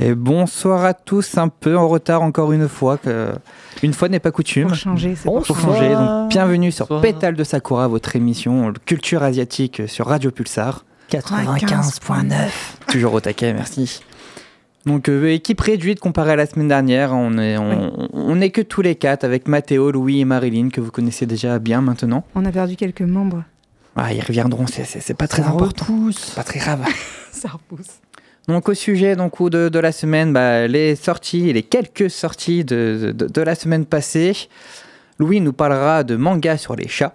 Et bonsoir à tous, un peu en retard encore une fois, que une fois n'est pas coutume. Pour changer, c'est Pour changer, donc bienvenue sur Pétale de Sakura, votre émission culture asiatique sur Radio Pulsar. 95.9. Toujours au taquet, merci. Donc euh, équipe réduite comparée à la semaine dernière, on est, on, on est que tous les quatre avec Mathéo, Louis et Marilyn que vous connaissez déjà bien maintenant. On a perdu quelques membres. Ah, ils reviendront, c'est- c'est c'est pas très Ça important, repousse. pas très grave. Ça repousse. Donc au sujet donc, ou de, de la semaine, bah, les sorties, les quelques sorties de, de- de la semaine passée. Louis nous parlera de manga sur les chats.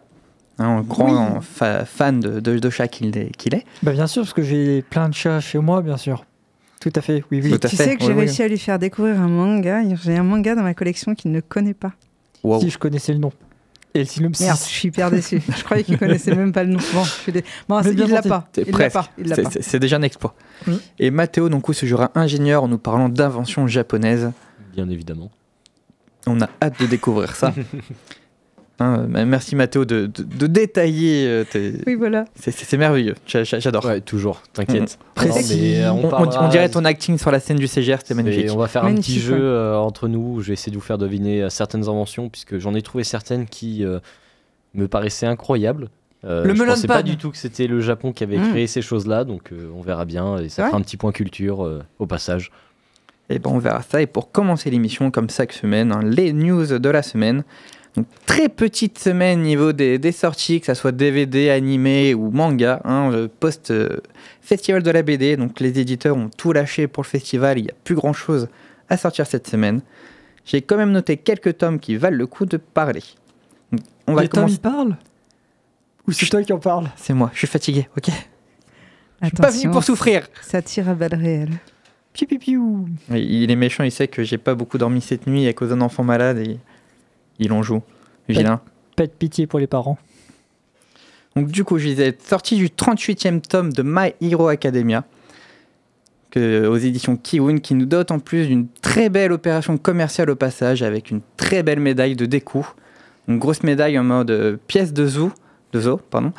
Hein, un grand fa- fan de, de, de chats qu'il est. qu'il est. Bah bien sûr, parce que j'ai plein de chats chez moi, bien sûr. Tout à fait, oui, oui. Tout à Tu fait, sais que j'ai oui. réussi à lui faire découvrir un manga. J'ai un manga dans ma collection qu'il ne connaît pas. Wow. Si je connaissais le nom. Et le synopsis. Merde, je suis hyper déçu. Je croyais qu'il connaissait même pas le nom. Bon, je suis dé- bon Mais c'est- bien il l'a pas. C'est déjà un exploit. Oui. Et Mathéo donc, se jouera ingénieur en nous parlant d'inventions japonaises. Bien évidemment. On a hâte de découvrir ça. Hein, merci Mathéo de, de- de détailler. euh, tes- Oui, voilà. c'est- merveilleux, J'a- j'a- j'adore. Ouais, toujours, t'inquiète. Euh, On, on- parlera- on dirait ton acting sur la scène du CGR, c'était c'est- magnifique. On va faire un petit jeu euh, entre nous. Je vais essayer de vous faire deviner certaines inventions, puisque j'en ai trouvé certaines qui euh, me paraissaient incroyables. Euh, Le je melon pensais pan. pas du tout que c'était le Japon qui avait Mm. créé ces choses-là, donc euh, on verra bien et ça Ouais. fera un petit point culture euh, au passage. Et ben on verra ça. Et pour commencer l'émission, comme chaque semaine, hein, les news de la semaine. Donc, très petite semaine niveau des, des sorties, que ce soit DVD, animé ou manga, hein, le post-festival de la BD. Donc les éditeurs ont tout lâché pour le festival, il n'y a plus grand-chose à sortir cette semaine. J'ai quand même noté quelques tomes qui valent le coup de parler. Donc, on va Les commencer. il parle Ou c'est toi qui en parle C'est moi, je suis fatigué, ok Je suis pas venu Attention, pour souffrir Ça tire à balles réelles. Piu, piu, piu. Il est méchant, il sait que j'ai pas beaucoup dormi cette nuit à cause d'un enfant malade et il en joue. Vilain. Pas de pitié pour les parents. Donc du coup, je disais, sortie du 38e tome de My Hero Academia, que, aux éditions Kiun, qui nous dote en plus d'une très belle opération commerciale au passage, avec une très belle médaille de découp. Une grosse médaille en mode euh, pièce de zoo, de zoo, pardon,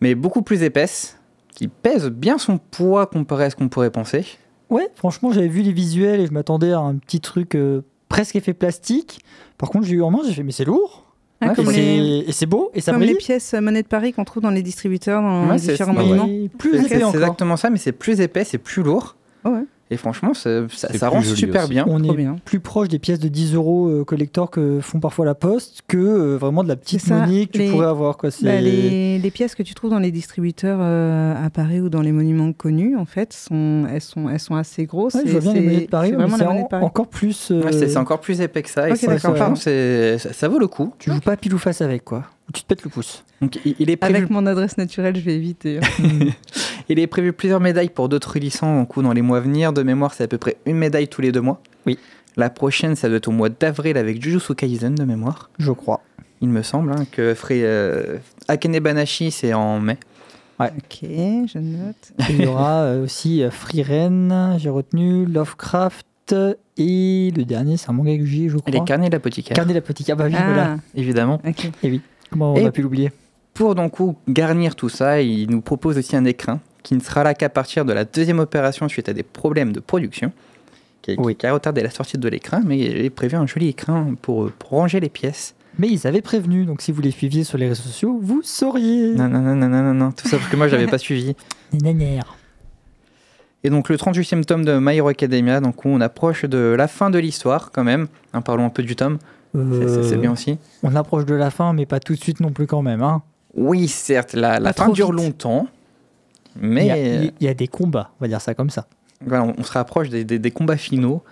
mais beaucoup plus épaisse, qui pèse bien son poids comparé à ce qu'on pourrait penser. Ouais, franchement, j'avais vu les visuels et je m'attendais à un petit truc euh, presque effet plastique. Par contre, j'ai eu en main, j'ai fait, mais c'est lourd. Ah, Ouais, et, les, c'est- beau, et ça comme brille. les pièces euh, monnaie de Paris qu'on trouve dans les distributeurs, dans Ouais, c'est- différents monuments. C'est épais c'est encore. exactement ça, mais c'est plus épais, c'est plus lourd. Oh ouais. Et franchement, ça, rend super aussi. bien. On est bien. plus proche des pièces de 10 euros euh, collector que font parfois la poste que euh, vraiment de la petite monnaie que tu pourrais avoir. Quoi. Bah, les, les pièces que tu trouves dans les distributeurs euh, à Paris ou dans les monuments connus, en fait, sont, elles, sont, elles sont assez grosses. Ouais, je et vois bien les c'est- monnaies de Paris, c'est mais en- encore plus. euh, Ouais, c'est encore plus épais que ça. et c'est- ça, ça vaut le coup. Tu joues pas pile ou face avec, quoi. Tu te pètes le pouce. Donc, il, est prévu, Avec mon adresse naturelle, je vais éviter. hein. il est prévu plusieurs médailles pour d'autres licences en coup dans les mois à venir. De mémoire, c'est à peu près une médaille tous les deux mois. Oui. La prochaine, ça doit être au mois d'avril avec Jujutsu Kaisen de mémoire. Je crois. Il me semble hein, que ferait euh, Akane Banashi, c'est en mai. ok, je note. Il y aura euh, aussi euh, Free Ren, j'ai retenu, Lovecraft, et le dernier, c'est un manga que j'ai, je crois. les carnets de l'apothicaire, Carnet l'apothicaire. Ah bah oui, voilà. Ah, évidemment. ok. Et oui. Comment on Et- a pu l'oublier Pour donc garnir tout ça, il nous propose aussi un écrin qui ne sera là qu'à partir de la deuxième opération suite à des problèmes de production, qui, Oui. qui a retardé la sortie de l'écrin, mais il est prévu un joli écrin pour, pour ranger les pièces. Mais ils avaient prévenu, donc si vous les suiviez sur les réseaux sociaux, vous sauriez. Non, non, non, non, non, non, non, tout ça parce que moi, j'avais pas suivi. Et donc, le 38e tome de My Hero Academia, donc on approche de la fin de l'histoire quand même. Hein, parlons un peu du tome, c'est- Euh, bien aussi. On approche de la fin, mais pas tout de suite non plus quand même. Hein. Oui, certes, la, la fin dure vite. longtemps, Il, mais y a, il y a des combats, on va dire ça comme ça. voilà, on, se rapproche des, des- des combats finaux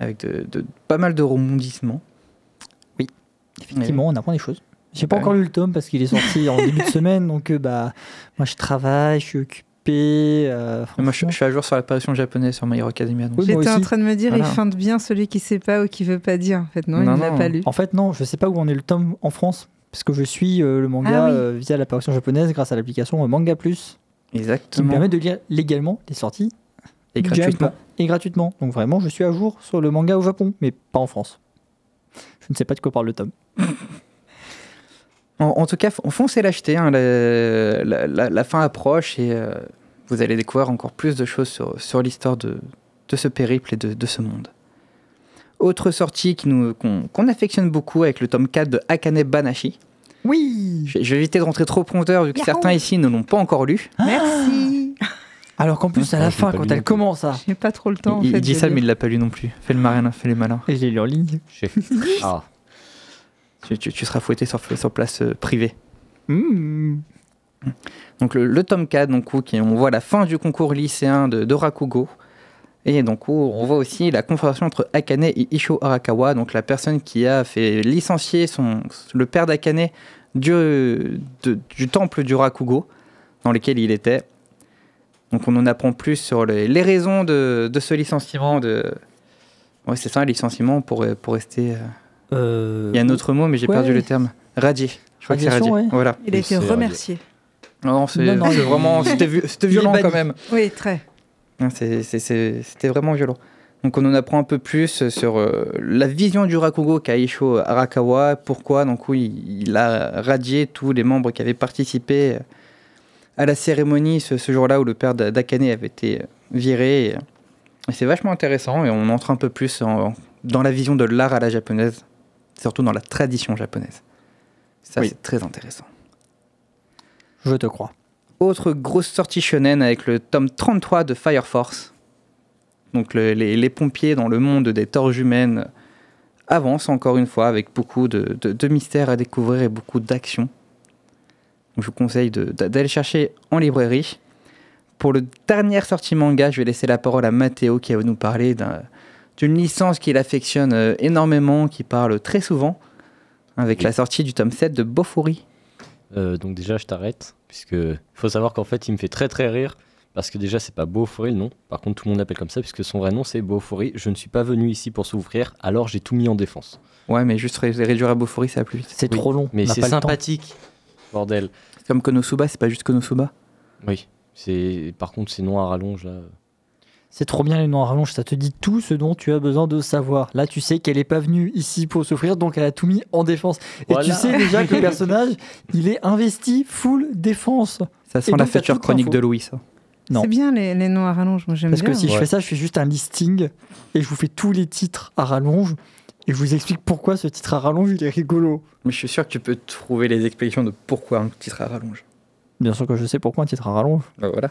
avec de, de- pas mal de rebondissements. Effectivement, on apprend des choses. J'ai pas Bah encore lu le tome parce qu'il est sorti en début de semaine, donc euh, bah moi je travaille, je suis occupé. Euh, Moi, je, suis à jour sur l'apparition japonaise sur My Hero Academia. Oui, J'étais en train de me dire, Voilà. il feinte bien celui qui sait pas ou qui veut pas dire. En fait, non, Non, il l'a non. pas lu. En fait, non, je sais pas où en est le tome en France, parce que je suis euh, le manga Ah oui. euh, via l'apparition japonaise grâce à l'application Manga Plus, qui me permet de lire légalement les sorties Et gratuitement. Et gratuitement. Donc vraiment, je suis à jour sur le manga au Japon, mais pas en France. Je ne sais pas de quoi parle le tome. En, en tout cas, fon- foncez l'acheter. hein, la, la- la- la fin approche et euh, vous allez découvrir encore plus de choses sur, sur l'histoire de, de ce périple et de, de ce monde. Autre sortie qu'on affectionne beaucoup avec le tome 4 de Akane Banashi. Oui Je, je vais éviter de rentrer trop prompteur vu que Yahoo certains ici ne l'ont pas encore lu. Merci. Alors qu'en plus, à Ah, la fin, quand elle commence ça, J'ai pas trop le temps. en il, dit ça, lire. mais il l'a pas lu non plus. Fais le malin, fais le malin. et je l'ai lu en ligne. J'ai- Ah, Tu, seras fouetté sur, place euh, privée. Mmh. Donc le, le tome 4, donc, où on voit la fin du concours lycéen de, de Rakugo. Et donc où on voit aussi la confrontation entre Akane et Isho Arakawa, donc la personne qui a fait licencier son, le père d'Akane du, temple du Rakugo, dans lequel il était. Donc on en apprend plus sur les, raisons de, ce licenciement. De... Ouais, c'est ça, licenciement pour, rester... Euh, Il y a un autre mot, mais j'ai Ouais. perdu le terme. Radié. Je crois que c'est radié. ouais. Voilà. Il a été remercié. Non, c'est vraiment. C'était violent quand même. Oui, très. C'était vraiment violent. Donc on en apprend un peu plus sur euh, la vision du Rakugo qu'a Isho Arakawa, pourquoi donc oui, il a radié tous les membres qui avaient participé à la cérémonie ce, ce jour-là où le père d'A- d'Akane avait été viré. Et, et c'est vachement intéressant et on entre un peu plus en- dans la vision de l'art à la japonaise, surtout dans la tradition japonaise. Ça Oui. c'est très intéressant. Je te crois. Autre grosse sortie shonen avec le tome 33 de Fire Force. Donc le- les, les pompiers dans le monde des torches humaines avancent encore une fois avec beaucoup de, de- de mystères à découvrir et beaucoup d'action. Donc je vous conseille d'aller chercher en librairie. Pour le dernière sortie manga, je vais laisser la parole à Mathéo qui va nous parler d'un- d'une licence qu'il affectionne euh, énormément, qui parle très souvent, avec Oui. la sortie du tome 7 de Bofuri. Euh, donc déjà, je t'arrête, puisque faut savoir qu'en fait, il me fait très très rire, parce que déjà, c'est pas Beaufory le nom. Par contre, tout le monde l'appelle comme ça, puisque son vrai nom, c'est Beaufory. Je ne suis pas venu ici pour souffrir, alors j'ai tout mis en défense. Ouais, mais juste ré- réduire à Bofuri, ça va plus vite. C'est Oui, trop long. Mais c'est sympathique, bordel. Comme Konosuba, c'est pas juste Konosuba. Oui. C'est par contre, ces noms à rallonge là. C'est trop bien les noms à rallonge, ça te dit tout ce dont tu as besoin de savoir. Là, tu sais qu'elle n'est pas venue ici pour souffrir, donc elle a tout mis en défense. Et Voilà. tu sais déjà que le personnage, il est investi full défense. Ça sent la future chronique de Louis, ça. Non. C'est bien les, les noms à rallonge, moi j'aime bien. Parce que si je fais ça, je fais juste un listing et je vous fais tous les titres à rallonge et je vous explique pourquoi ce titre à rallonge il est rigolo. Mais je suis sûr que tu peux trouver les explications de pourquoi un titre à rallonge. Bien sûr que je sais pourquoi un titre à rallonge. Bah voilà.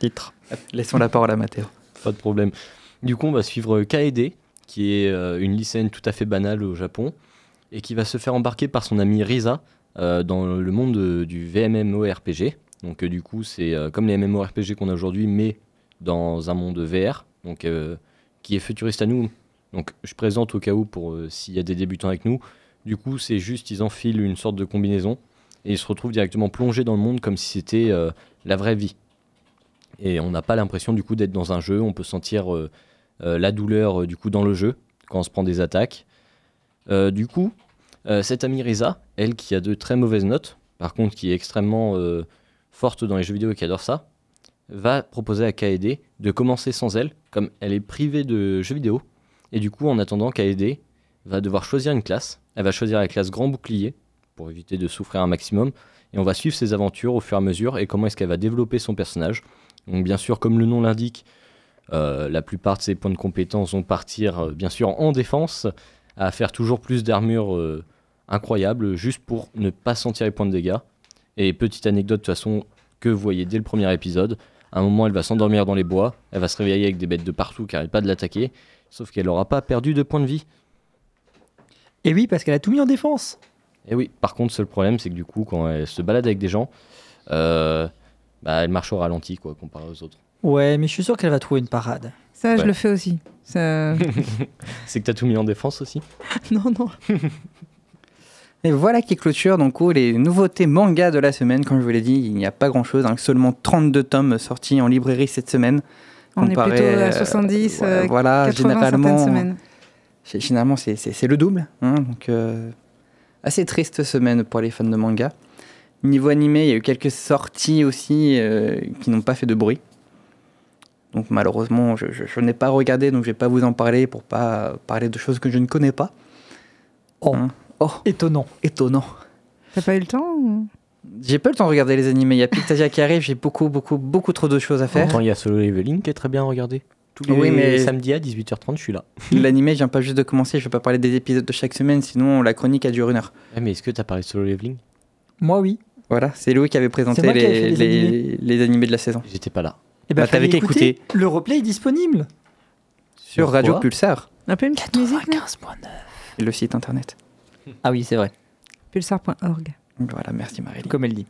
Titre. Laissons la parole à Mathéo. Pas de problème. Du coup, on va suivre Kaede, qui est euh, une lycéenne tout à fait banale au Japon, et qui va se faire embarquer par son amie Risa euh, dans le monde du VMMORPG. Donc, euh, du coup, c'est comme les MMORPG qu'on a aujourd'hui, mais dans un monde VR, donc, qui est futuriste à nous. Donc, je présente au cas où pour s'il y a des débutants avec nous. Du coup, c'est juste, ils enfilent une sorte de combinaison et ils se retrouvent directement plongés dans le monde comme si c'était la vraie vie. Et on n'a pas l'impression du coup d'être dans un jeu. On peut sentir euh, euh, la douleur euh, du coup dans le jeu quand on se prend des attaques. Du coup, cette amie Risa, elle qui a de très mauvaises notes, par contre qui est extrêmement forte dans les jeux vidéo et qui adore ça, va proposer à Kaede de commencer sans elle, comme elle est privée de jeux vidéo. Et du coup, en attendant, Kaede va devoir choisir une classe. Elle va choisir la classe Grand Bouclier pour éviter de souffrir un maximum. Et on va suivre ses aventures au fur et à mesure et comment est-ce qu'elle va développer son personnage. Donc bien sûr, comme le nom l'indique, euh, la plupart de ses points de compétence vont partir euh, bien sûr en défense, à faire toujours plus d'armure euh, incroyable, juste pour ne pas sentir les points de dégâts. Et petite anecdote de toute façon que vous voyez dès le premier épisode, à un moment elle va s'endormir dans les bois, elle va se réveiller avec des bêtes de partout qui n'arrêtent pas de l'attaquer, sauf qu'elle n'aura pas perdu de points de vie. Et oui, parce qu'elle a tout mis en défense. Et oui, par contre, seul problème, c'est que du coup, quand elle se balade avec des gens, euh, bah, elle marche au ralenti, quoi, comparé aux autres. Ouais, mais je suis sûr qu'elle va trouver une parade. Ça, je le fais aussi. Ça... C'est que t'as tout mis en défense aussi non, non. Et voilà qui clôture donc oh, les nouveautés manga de la semaine. Comme je vous l'ai dit, il n'y a pas grand chose. seulement 32 tomes sortis en librairie cette semaine. On est plutôt euh, à 70, ouais, euh, voilà, 80 certaines généralement, semaines. c'est- généralement c'est- c'est c'est le double. hein, donc, euh, assez triste semaine pour les fans de manga. Niveau animé, il y a eu quelques sorties aussi euh, qui n'ont pas fait de bruit. Donc malheureusement, je, n'ai pas regardé, donc je ne vais pas vous en parler pour pas parler de choses que je ne connais pas. Oh, hein oh. étonnant. Étonnant. T'as pas eu le temps. J'ai pas eu le temps de regarder les animés. Il y a Pictasia qui arrive, j'ai beaucoup, beaucoup, beaucoup trop de choses à faire. Pourtant, il y a Solo Leveling qui est très bien regardé. Tous les oui, mais samedis à 18h30, je suis là. L'animé vient pas juste de commencer, je vais pas parler des épisodes de chaque semaine, sinon la chronique a duré une heure. Mais est-ce que t'as parlé de Solo Leveling? Moi, oui. Voilà, c'est Louis qui avait présenté les, les, animés. de la saison. J'étais pas là. Et bah, bah t'avais qu'à. Le replay est disponible. Sur, Radio Pulsar. Un peu une petite musique. Le site internet. Ah oui, c'est vrai. Pulsar.org. Voilà, merci Marie. Comme elle dit.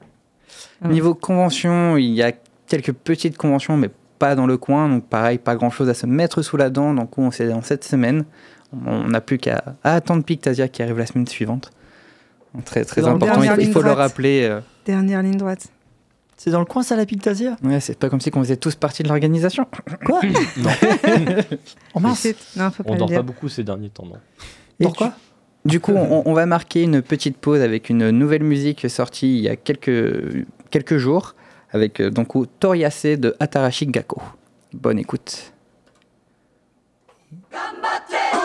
Ah. Niveau convention, il y a quelques petites conventions, mais pas dans le coin. Donc pareil, pas grand-chose à se mettre sous la dent. Donc on s'est dans cette semaine. On n'a plus qu'à attendre Pictasia qui arrive la semaine suivante. Très, très important, il, faut le rappeler. Euh. Dernière ligne droite. C'est dans le coin, ça, la Ouais, c'est pas comme si on faisait tous partie de l'organisation. Quoi? Oh, on marche. Pas on dort pas beaucoup ces derniers temps, non Pourquoi. Du coup, on, va marquer une petite pause avec une nouvelle musique sortie il y a quelques, quelques jours, avec euh, donc Toriase de Atarashi Gakko. Bonne écoute. Gambate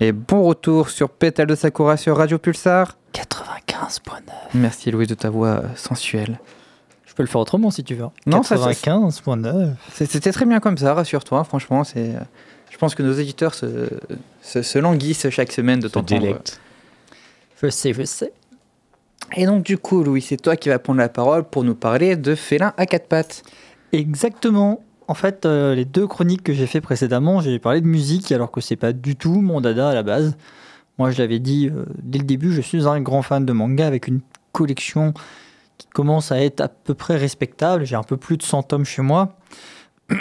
Et bon retour sur Pétale de Sakura sur Radio Pulsar. 95.9. Merci Louis de ta voix euh, sensuelle. Je peux le faire autrement si tu veux. Non, ça, ça- 95.9. C'est- C'était très bien comme ça, rassure-toi, franchement. c'est, euh, Je pense que nos éditeurs se, se, se languissent chaque semaine de t'entendre. délecte. Je sais, je sais. Et donc du coup, Louis, c'est toi qui vas prendre la parole pour nous parler de félin à quatre pattes. Exactement. En fait, euh, les deux chroniques que j'ai fait précédemment, j'ai parlé de musique alors que c'est pas du tout mon dada à la base. Moi, je l'avais dit euh, dès le début, je suis un grand fan de manga avec une collection qui commence à être à peu près respectable. J'ai un peu plus de 100 tomes chez moi.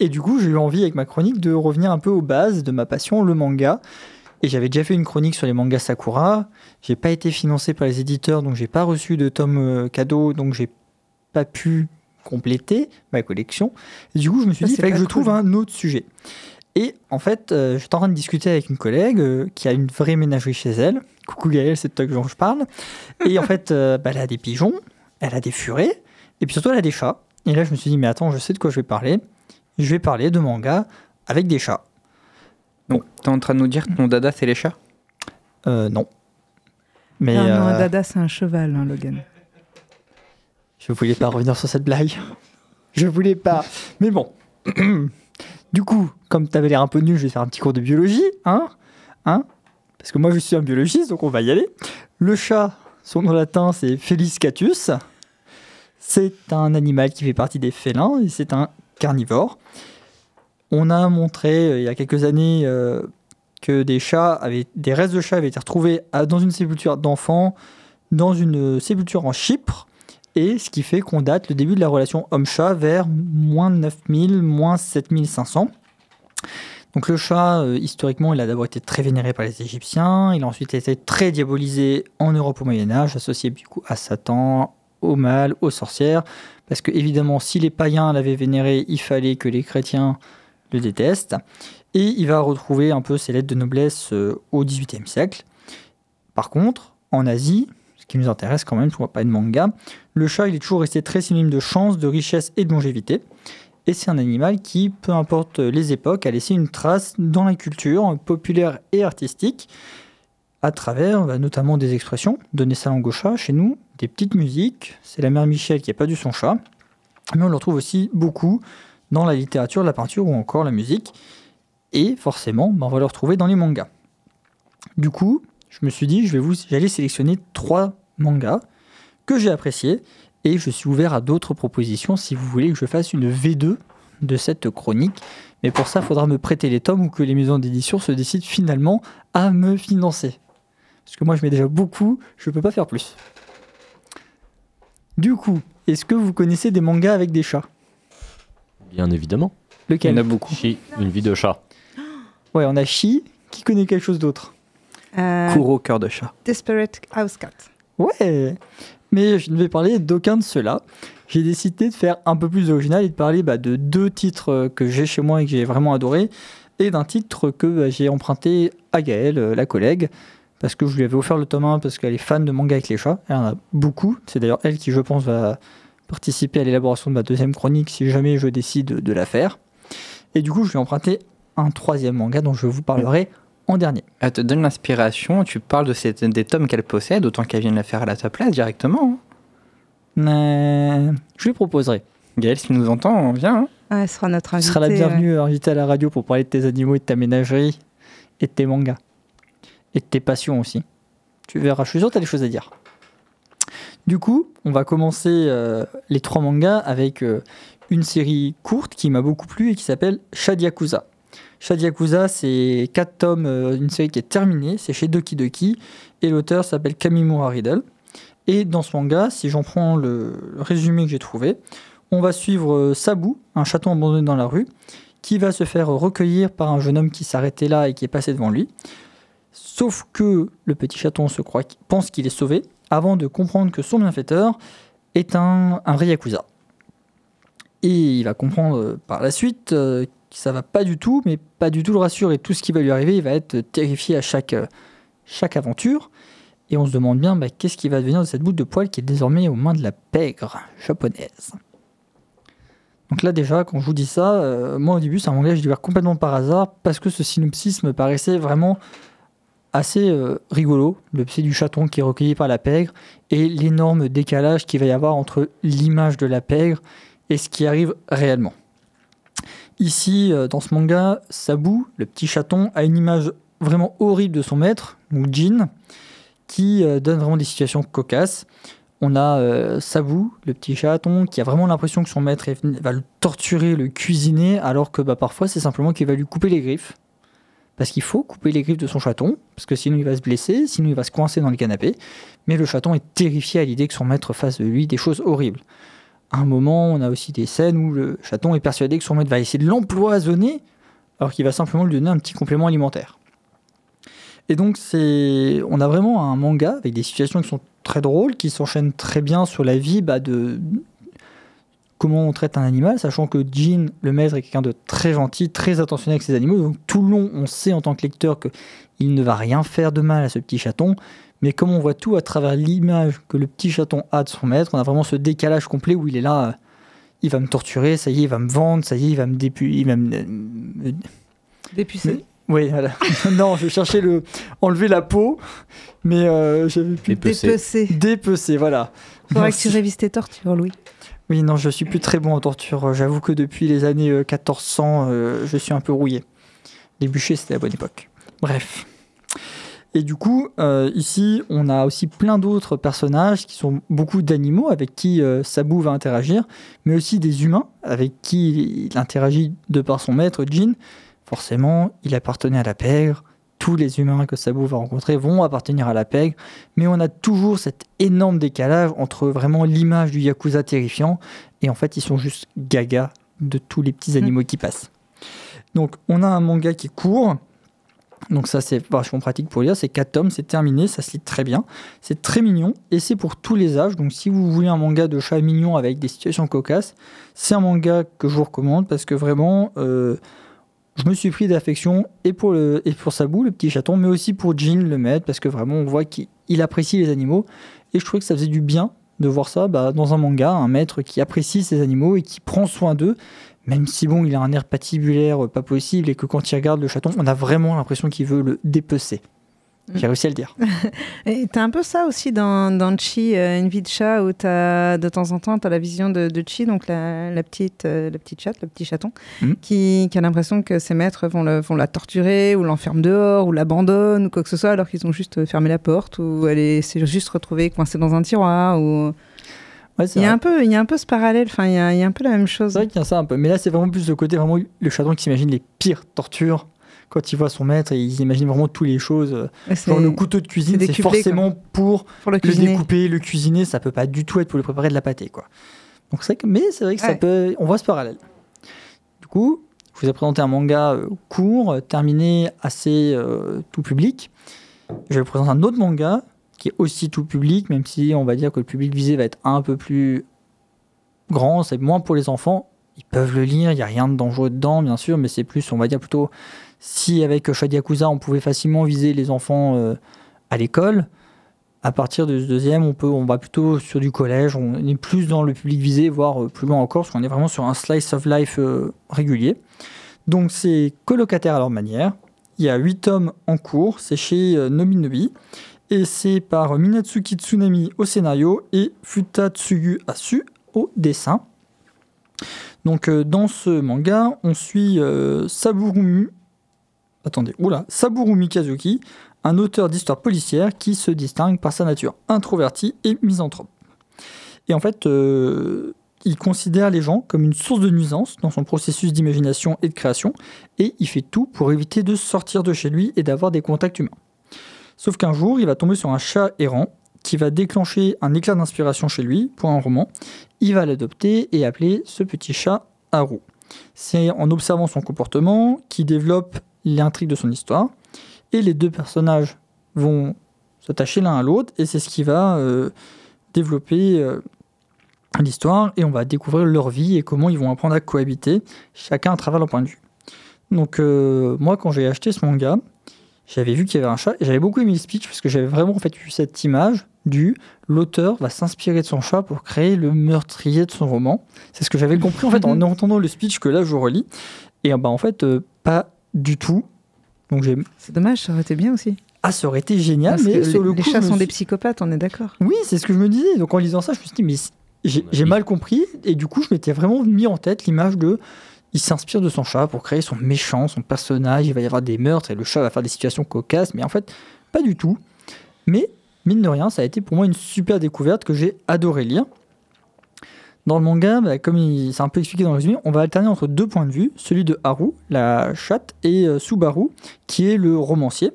Et du coup, j'ai eu envie avec ma chronique de revenir un peu aux bases de ma passion, le manga. Et j'avais déjà fait une chronique sur les mangas Sakura. J'ai pas été financé par les éditeurs, donc j'ai pas reçu de tomes euh, cadeaux, donc j'ai pas pu compléter ma collection. Et du coup, je me suis Ça, dit, il c'est fallait que je trouve cool. un autre sujet. Et en fait, euh, j'étais en train de discuter avec une collègue euh, qui a une vraie ménagerie chez elle. Coucou Gaëlle, c'est de toi que je parle. Et en fait, euh, bah, elle a des pigeons, elle a des furets, et puis surtout, elle a des chats. Et là, je me suis dit, mais attends, je sais de quoi je vais parler. Je vais parler de manga avec des chats. Donc, t'es en train de nous dire que ton dada, c'est les chats? Euh, non. Mais non, non, un dada, c'est un cheval, hein, Logan. Je voulais pas revenir sur cette blague. Je voulais pas. Mais bon. Du coup, comme tu avais l'air un peu nul, je vais faire un petit cours de biologie, hein, hein Parce que moi, je suis un biologiste, donc on va y aller. Le chat, son nom latin, c'est Felis catus. C'est un animal qui fait partie des félins et c'est un carnivore. On a montré euh, il y a quelques années euh, que des chats avaient, des restes de chats avaient été retrouvés dans une sépulture d'enfants, dans une sépulture en Chypre, et ce qui fait qu'on date le début de la relation homme-chat vers moins 9000, moins 7500. Donc le chat, euh, historiquement, il a d'abord été très vénéré par les Égyptiens, il a ensuite été très diabolisé en Europe au Moyen Âge, associé du coup à Satan, au mal, aux sorcières, parce que évidemment, si les païens l'avaient vénéré, il fallait que les chrétiens le détestent. Et il va retrouver un peu ses lettres de noblesse euh, au XVIIIe siècle. Par contre, en Asie, ce qui nous intéresse quand même, on va pas de manga, le chat, il est toujours resté très synonyme de chance, de richesse et de longévité. Et c'est un animal qui, peu importe les époques, a laissé une trace dans la culture populaire et artistique à travers bah, notamment des expressions. Donner sa langue au chez nous, des petites musiques. C'est la mère Michel qui a pas dû son chat. Mais on le retrouve aussi beaucoup dans la littérature, la peinture ou encore la musique. Et forcément, bah, on va le retrouver dans les mangas. Du coup, je me suis dit, je vais vous, j'allais sélectionner trois mangas que j'ai appréciés et je suis ouvert à d'autres propositions si vous voulez que je fasse une V2 de cette chronique. Mais pour ça, il faudra me prêter les tomes ou que les maisons d'édition se décident finalement à me financer. Parce que moi, je mets déjà beaucoup, je ne peux pas faire plus. Du coup, est-ce que vous connaissez des mangas avec des chats? Bien évidemment. Il y Lequel en a beaucoup. Chi, une vie de chat. Ouais, on a Chi qui connaît quelque chose d'autre? Euh, Kuro, cœur de chat. Desperate House Cat. Ouais, mais je ne vais parler d'aucun de ceux-là. J'ai décidé de faire un peu plus original et de parler bah, de deux titres euh, que j'ai chez moi et que j'ai vraiment adoré, et d'un titre que bah, j'ai emprunté à Gaëlle, euh, la collègue, parce que je lui avais offert le tome 1 parce qu'elle est fan de manga avec les chats. Elle en a beaucoup. C'est d'ailleurs elle qui, je pense, va participer à l'élaboration de ma deuxième chronique si jamais je décide de la faire. Et du coup, je lui ai emprunté un troisième manga dont je vous parlerai en dernier. Elle te donne l'inspiration, tu parles de ces- des tomes qu'elle possède, autant qu'elle vienne la faire à la ta place directement. hein. Euh, je lui proposerai. Gaël, si nous entend, viens. hein. Ah, elle sera notre Tu invitée. seras la ouais. bienvenue invitée à la radio pour parler de tes animaux et de ta ménagerie et de tes mangas. Et de tes passions aussi. Tu verras, je suis sûr que tu as des choses à dire. Du coup, on va commencer euh, les trois mangas avec euh, une série courte qui m'a beaucoup plu et qui s'appelle Shadyakuza. Shadyakuza, c'est quatre tomes, euh, une série qui est terminée, c'est chez Doki Doki, et l'auteur s'appelle Kamimura Riddle. Et dans ce manga, si j'en prends le résumé que j'ai trouvé, on va suivre euh, Sabu, un chaton abandonné dans la rue, qui va se faire recueillir par un jeune homme qui s'arrêtait là et qui est passé devant lui. Sauf que le petit chaton se croit, pense qu'il est sauvé, avant de comprendre que son bienfaiteur est un, un vrai yakuza. Et il va comprendre euh, par la suite ça va pas du tout, mais pas du tout le rassurer. Tout ce qui va lui arriver, il va être terrifié à chaque, euh, chaque aventure. Et on se demande bien bah, qu'est-ce qui va devenir de cette boule de poil qui est désormais aux mains de la pègre japonaise. Donc là déjà, quand je vous dis ça, euh, moi au début c'est un j'ai découvert complètement par hasard parce que ce synopsis me paraissait vraiment assez euh, rigolo. Le pied du chaton qui est recueilli par la pègre et l'énorme décalage qu'il va y avoir entre l'image de la pègre et ce qui arrive réellement. Ici, euh, dans ce manga, Sabu, le petit chaton, a une image vraiment horrible de son maître, ou Jin, qui euh, donne vraiment des situations cocasses. On a euh, Sabu, le petit chaton, qui a vraiment l'impression que son maître va le torturer, le cuisiner, alors que bah, parfois c'est simplement qu'il va lui couper les griffes. Parce qu'il faut couper les griffes de son chaton, parce que sinon il va se blesser, sinon il va se coincer dans le canapé. Mais le chaton est terrifié à l'idée que son maître fasse de lui des choses horribles. Un moment, on a aussi des scènes où le chaton est persuadé que son maître va essayer de l'empoisonner, alors qu'il va simplement lui donner un petit complément alimentaire. Et donc, c'est, on a vraiment un manga avec des situations qui sont très drôles, qui s'enchaînent très bien sur la vie bah, de comment on traite un animal, sachant que Jean, le maître, est quelqu'un de très gentil, très attentionné avec ses animaux. Donc tout le long, on sait en tant que lecteur qu'il ne va rien faire de mal à ce petit chaton. Mais comme on voit tout à travers l'image que le petit chaton a de son maître, on a vraiment ce décalage complet où il est là, euh, il va me torturer, ça y est, il va me vendre, ça y est, il va me dépu, il va me, me- Dépucé. oui, voilà. non, je cherchais le enlever la peau, mais euh, j'avais plus Dépecé. Dépecé. dépecer, voilà. Faudrait que tu révises tes tortures, Louis. Oui, non, je suis plus très bon en torture. J'avoue que depuis les années euh, 1400, euh, je suis un peu rouillé. Les bûchers, c'était la bonne époque. Bref. Et du coup, euh, ici, on a aussi plein d'autres personnages qui sont beaucoup d'animaux avec qui euh, Sabu va interagir, mais aussi des humains avec qui il interagit de par son maître, Jin. Forcément, il appartenait à la pègre. Tous les humains que Sabu va rencontrer vont appartenir à la pègre, mais on a toujours cet énorme décalage entre vraiment l'image du Yakuza terrifiant et en fait, ils sont juste gaga de tous les petits animaux qui passent. Donc, on a un manga qui est court. Donc ça c'est vachement pratique pour lire, c'est 4 tomes, c'est terminé, ça se lit très bien, c'est très mignon et c'est pour tous les âges. Donc si vous voulez un manga de chat mignon avec des situations cocasses, c'est un manga que je vous recommande parce que vraiment euh, je me suis pris d'affection et pour le et pour Sabu le petit chaton, mais aussi pour Jin le maître parce que vraiment on voit qu'il il apprécie les animaux. Et je trouvais que ça faisait du bien de voir ça bah, dans un manga, un maître qui apprécie ses animaux et qui prend soin d'eux, même si bon, il a un air patibulaire euh, pas possible et que quand il regarde le chaton, on a vraiment l'impression qu'il veut le dépecer. J'ai réussi à le dire. Et t'as un peu ça aussi dans, dans Chi, euh, une vie de chat, où t'as, de temps en temps, tu as la vision de, de Chi, donc la, la petite, euh, la petite chatte, le petit chaton, Mhm. qui, qui a l'impression que ses maîtres vont, le- vont la torturer, ou l'enferment dehors, ou l'abandonnent, ou quoi que ce soit, alors qu'ils ont juste fermé la porte, ou elle est- s'est juste retrouvée coincée dans un tiroir. Ou... Ouais, Il, y a un peu, il y a un peu ce parallèle, enfin, il y a, il y a un peu la même chose. C'est vrai qu'il y a ça un peu. Mais là, c'est vraiment plus le côté vraiment le chaton qui s'imagine les pires tortures quand il voit son maître et il imagine vraiment toutes les choses. euh, Genre le couteau de cuisine, c'est forcément pour pour le découper, le cuisiner. Ça peut pas du tout être pour le préparer de la pâté, quoi. Donc c'est vrai que, mais c'est vrai que ça peut. On voit ce parallèle. Du coup, je vous ai présenté un manga euh, court, terminé assez euh, tout public. Je vais vous présenter un autre manga qui est aussi tout public, même si on va dire que le public visé va être un peu plus grand, c'est moins pour les enfants. Ils peuvent le lire, il n'y a rien de dangereux dedans, bien sûr, mais c'est plus, on va dire plutôt, si avec Yakuza, on pouvait facilement viser les enfants euh, à l'école, à partir du deuxième, on, peut, on va plutôt sur du collège, on est plus dans le public visé, voire euh, plus loin encore, parce qu'on est vraiment sur un slice of life euh, régulier. Donc c'est colocataire à leur manière. Il y a 8 tomes en cours, c'est chez euh, Nominobi. Et c'est par Minatsuki Tsunami au scénario et Futatsuyu Asu au dessin. Donc euh, dans ce manga, on suit euh, Saburumi, un auteur d'histoire policière qui se distingue par sa nature introvertie et misanthrope. Et en fait, euh, il considère les gens comme une source de nuisance dans son processus d'imagination et de création, et il fait tout pour éviter de sortir de chez lui et d'avoir des contacts humains. Sauf qu'un jour, il va tomber sur un chat errant qui va déclencher un éclair d'inspiration chez lui pour un roman. Il va l'adopter et appeler ce petit chat Haru. C'est en observant son comportement qu'il développe l'intrigue de son histoire. Et les deux personnages vont s'attacher l'un à l'autre et c'est ce qui va euh, développer euh, l'histoire et on va découvrir leur vie et comment ils vont apprendre à cohabiter, chacun à travers leur point de vue. Donc euh, moi quand j'ai acheté ce manga, j'avais vu qu'il y avait un chat et j'avais beaucoup aimé le speech parce que j'avais vraiment en fait eu cette image du l'auteur va s'inspirer de son chat pour créer le meurtrier de son roman. C'est ce que j'avais compris en fait en entendant le speech que là je relis et bah en fait euh, pas du tout. Donc j'ai C'est dommage, ça aurait été bien aussi. ah ça aurait été génial Parce mais que sur les, le les coup chats sont des psychopathes, on est d'accord. oui, c'est ce que je me disais. Donc en lisant ça, je me suis dit, mais j'ai mal compris. Et du coup, je m'étais vraiment mis en tête l'image de. Il s'inspire de son chat pour créer son méchant, son personnage. Il va y avoir des meurtres et le chat va faire des situations cocasses. Mais en fait, pas du tout. Mais, mine de rien, ça a été pour moi une super découverte que j'ai adoré lire. Dans le manga, bah, comme c'est un peu expliqué dans le résumé, on va alterner entre deux points de vue, celui de Haru, la chatte, et euh, Subaru, qui est le romancier.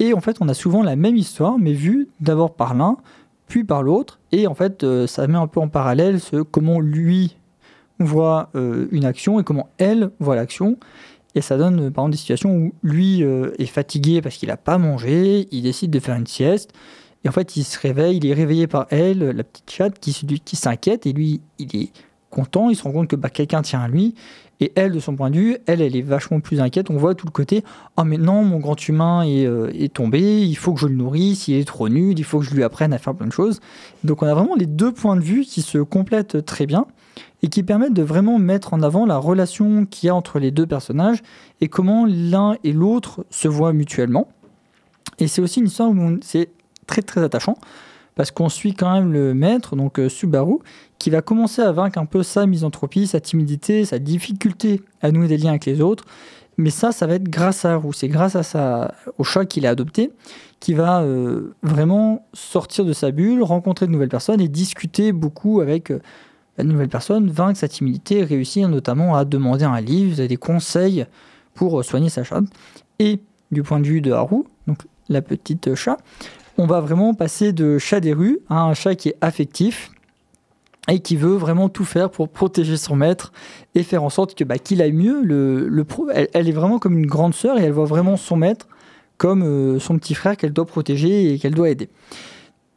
Et en fait, on a souvent la même histoire, mais vue d'abord par l'un, puis par l'autre. Et en fait, euh, ça met un peu en parallèle ce, comment lui voit euh, une action et comment elle voit l'action. Et ça donne euh, par exemple des situations où lui euh, est fatigué parce qu'il n'a pas mangé, il décide de faire une sieste. Et en fait, il se réveille, il est réveillé par elle, la petite chatte, qui, qui s'inquiète. Et lui, il est content, il se rend compte que bah, quelqu'un tient à lui. Et elle, de son point de vue, elle, elle est vachement plus inquiète. On voit tout le côté Ah, mais non, mon grand humain est, est tombé, il faut que je le nourrisse, il est trop nul, il faut que je lui apprenne à faire plein de choses. Donc, on a vraiment les deux points de vue qui se complètent très bien et qui permettent de vraiment mettre en avant la relation qu'il y a entre les deux personnages et comment l'un et l'autre se voient mutuellement. Et c'est aussi une histoire où c'est très très attachant parce qu'on suit quand même le maître, donc euh, Subaru, qui va commencer à vaincre un peu sa misanthropie, sa timidité, sa difficulté à nouer des liens avec les autres. Mais ça, ça va être grâce à Haru. C'est grâce à sa, au chat qu'il a adopté qui va euh, vraiment sortir de sa bulle, rencontrer de nouvelles personnes et discuter beaucoup avec de nouvelles personnes, vaincre sa timidité, réussir notamment à demander un livre, des conseils pour euh, soigner sa chatte. Et du point de vue de Haru, la petite chat, on va vraiment passer de chat des rues à un chat qui est affectif et qui veut vraiment tout faire pour protéger son maître et faire en sorte que bah, qu'il aille mieux. Elle est vraiment comme une grande sœur et elle voit vraiment son maître comme euh, son petit frère qu'elle doit protéger et qu'elle doit aider.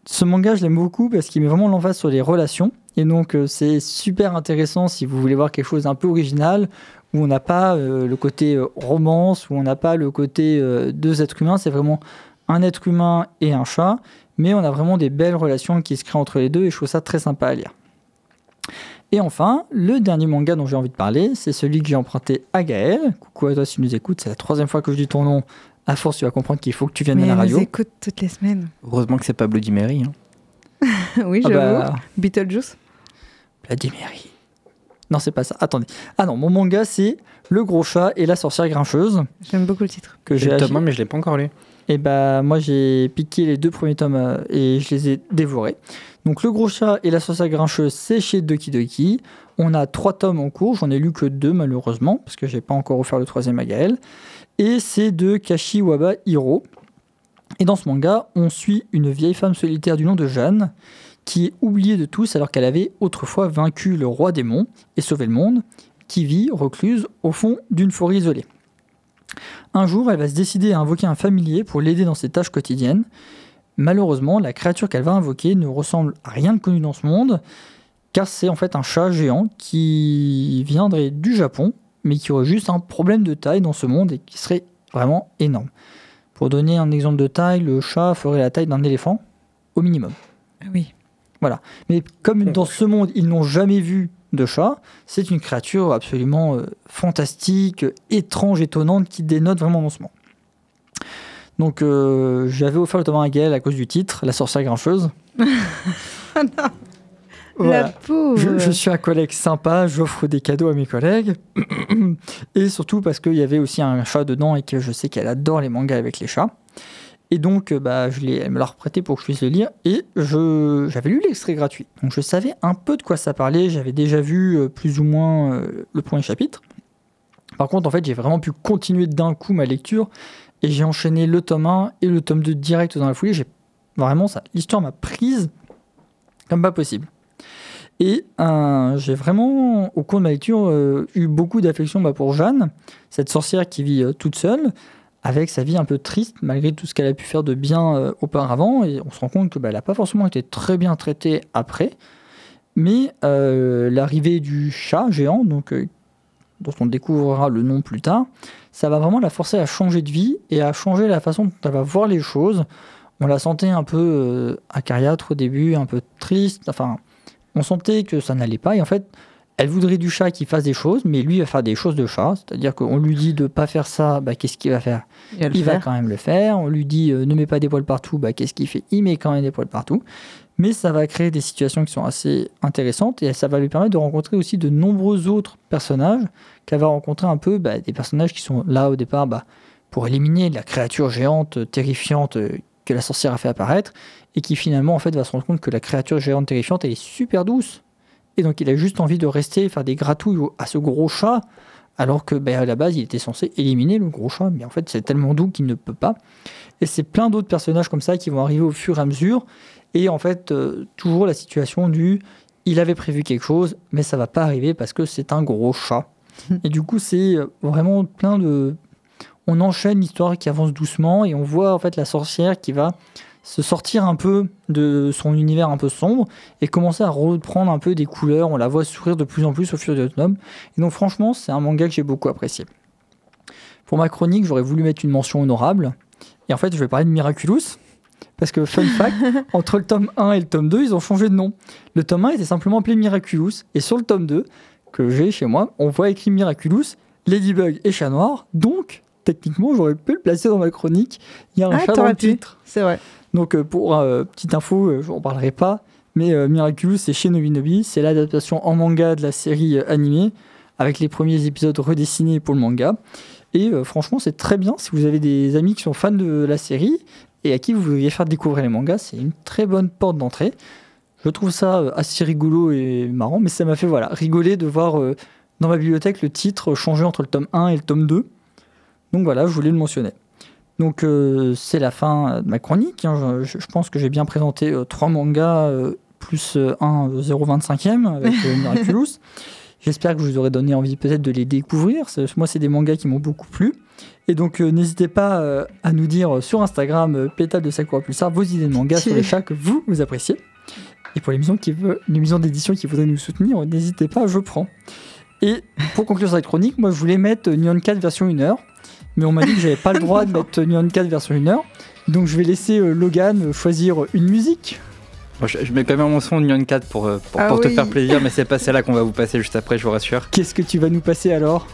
Ce manga, je l'aime beaucoup parce qu'il met vraiment l'emphase sur les relations. Et donc, euh, c'est super intéressant si vous voulez voir quelque chose d'un peu original, où on n'a pas euh, le côté euh, romance, où on n'a pas le côté euh, deux êtres humains. C'est vraiment un être humain et un chat. Mais on a vraiment des belles relations qui se créent entre les deux et je trouve ça très sympa à lire. Et enfin, le dernier manga dont j'ai envie de parler, c'est celui que j'ai emprunté à Gaël. Coucou à toi si tu nous écoutes, c'est la troisième fois que je dis ton nom. À force, tu vas comprendre qu'il faut que tu viennes Mais à la radio. nous écoute toutes les semaines. Heureusement que c'est pas Bloody Mary. hein. oui, Ah j'avoue. bah, Beetlejuice. Vladimir. Non, c'est pas ça. Attendez. Ah non, mon manga, c'est Le gros chat et la sorcière grincheuse J'aime beaucoup le titre. que J'ai j'ai le tome 1, mais je l'ai pas encore lu. Et bah, moi, j'ai piqué les deux premiers tomes euh, et je les ai dévorés. Donc, Le gros chat et la sorcière grincheuse, c'est chez Doki Doki. On a trois tomes en cours. J'en ai lu que deux, malheureusement, parce que j'ai pas encore offert le troisième à Gaël. Et c'est de Kashiwaba Hiro. Et dans ce manga, on suit une vieille femme solitaire du nom de Jeanne, qui est oubliée de tous alors qu'elle avait autrefois vaincu le roi démon et sauvé le monde, qui vit recluse au fond d'une forêt isolée. Un jour, elle va se décider à invoquer un familier pour l'aider dans ses tâches quotidiennes. Malheureusement, la créature qu'elle va invoquer ne ressemble à rien de connu dans ce monde, car c'est en fait un chat géant qui viendrait du Japon, mais qui aurait juste un problème de taille dans ce monde et qui serait vraiment énorme. Pour donner un exemple de taille, le chat ferait la taille d'un éléphant au minimum. Ah oui. Mais comme dans ce monde, ils n'ont jamais vu de chat, c'est une créature absolument euh, fantastique, étrange, étonnante, qui dénote vraiment monde. Donc euh, j'avais offert le tome 1 à Gaël à cause du titre, La sorcière grincheuse. Voilà. La pauvre. Je, je suis un collègue sympa, j'offre des cadeaux à mes collègues. et surtout parce qu'il y avait aussi un chat dedans et que je sais qu'elle adore les mangas avec les chats. Et donc, euh, bah, je l'ai, elle me l'a reprêté pour que je puisse le lire. Et je, j'avais lu l'extrait gratuit. Donc, je savais un peu de quoi ça parlait. J'avais déjà vu euh, plus ou moins euh, le premier chapitre. Par contre, en fait, j'ai vraiment pu continuer d'un coup ma lecture. Et j'ai enchaîné le tome 1 et le tome 2 direct dans la foulée. J'ai, vraiment, ça, l'histoire m'a prise comme pas possible. Et j'ai vraiment, au cours de ma lecture, eu beaucoup d'affection bah, pour Jeanne, cette sorcière qui vit toute seule, avec sa vie un peu triste, malgré tout ce qu'elle a pu faire de bien euh, auparavant. Et on se rend compte qu'elle n'a pas forcément été très bien traitée après. Mais euh, l'arrivée du chat géant, donc, euh, dont on découvrira le nom plus tard, ça va vraiment la forcer à changer de vie et à changer la façon dont elle va voir les choses. On la sentait un peu acariâtre au début, un peu triste. Enfin, on sentait que ça n'allait pas. Et en fait, elle voudrait du chat qui fasse des choses, mais lui va faire des choses de chat. C'est-à-dire qu'on lui dit de pas faire ça, bah, qu'est-ce qu'il va faire? Il va le Il va faire. quand même le faire. On lui dit euh, ne mets pas des poils partout, bah, qu'est-ce qu'il fait? Il met quand même des poils partout. Mais ça va créer des situations qui sont assez intéressantes et ça va lui permettre de rencontrer aussi de nombreux autres personnages qu'elle va rencontrer un peu, bah, des personnages qui sont là au départ bah, pour éliminer la créature géante, euh, terrifiante euh, que la sorcière a fait apparaître et qui finalement en fait va se rendre compte que la créature géante terrifiante elle est super douce et donc il a juste envie de rester faire des gratouilles à ce gros chat alors que ben, à la base il était censé éliminer le gros chat. Mais en fait c'est tellement doux qu'il ne peut pas. Et c'est plein d'autres personnages comme ça qui vont arriver au fur et à mesure. Et en fait euh, toujours la situation du il avait prévu quelque chose mais ça va pas arriver parce que c'est un gros chat. Et du coup c'est euh, vraiment plein de on enchaîne l'histoire qui avance doucement et on voit en fait la sorcière qui va se sortir un peu de son univers un peu sombre et commencer à reprendre un peu des couleurs. On la voit sourire de plus en plus au fur et à mesure. Et donc franchement, c'est un manga que j'ai beaucoup apprécié. Pour ma chronique, j'aurais voulu mettre une mention honorable. Et en fait, je vais parler de Miraculous. Parce que, fun fact, entre le tome 1 et le tome 2, ils ont changé de nom. Le tome 1 était simplement appelé Miraculous. Et sur le tome 2, que j'ai chez moi, on voit écrit Miraculous, Ladybug et Chat Noir. Donc, techniquement, j'aurais pu le placer dans ma chronique. Il y a un Ah, chat dans le titre. C'est vrai. Donc, euh, pour euh, petite info, euh, je n'en parlerai pas, mais Miraculous, c'est chez Nobinobi. C'est l'adaptation en manga de la série animée, avec les premiers épisodes redessinés pour le manga. Et franchement, c'est très bien. Si vous avez des amis qui sont fans de la série et à qui vous voudriez faire découvrir les mangas, c'est une très bonne porte d'entrée. Je trouve ça assez rigolo et marrant, mais ça m'a fait voilà, rigoler de voir dans ma bibliothèque le titre changer entre le tome 1 et le tome 2. Donc voilà, je voulais le mentionner. Donc euh, c'est la fin de ma chronique. hein. Je, je pense que j'ai bien présenté euh, trois mangas euh, plus euh, un euh, 0,25e avec euh, Miraculous. J'espère que je vous aurai donné envie peut-être de les découvrir. Moi, c'est des mangas qui m'ont beaucoup plu. Et donc, euh, n'hésitez pas euh, à nous dire sur Instagram, euh, Pétale de Sakura Pulsar, vos idées de mangas sur les chats que vous, vous appréciez. Et pour les maisons, qui veut, les maisons d'édition qui voudraient nous soutenir, n'hésitez pas, je prends. Et pour conclure cette chronique, moi, je voulais mettre euh, Nyan 4 version 1 heure. Mais on m'a dit que j'avais pas le droit de mettre Nyan 4 version 1 heure. Donc, je vais laisser euh, Logan euh, choisir une musique. Je, je mets quand même mon son de Nyan 4 pour, euh, pour, Ah pour te faire plaisir, mais c'est pas celle-là qu'on va vous passer juste après, je vous rassure. Qu'est-ce que tu vas nous passer alors?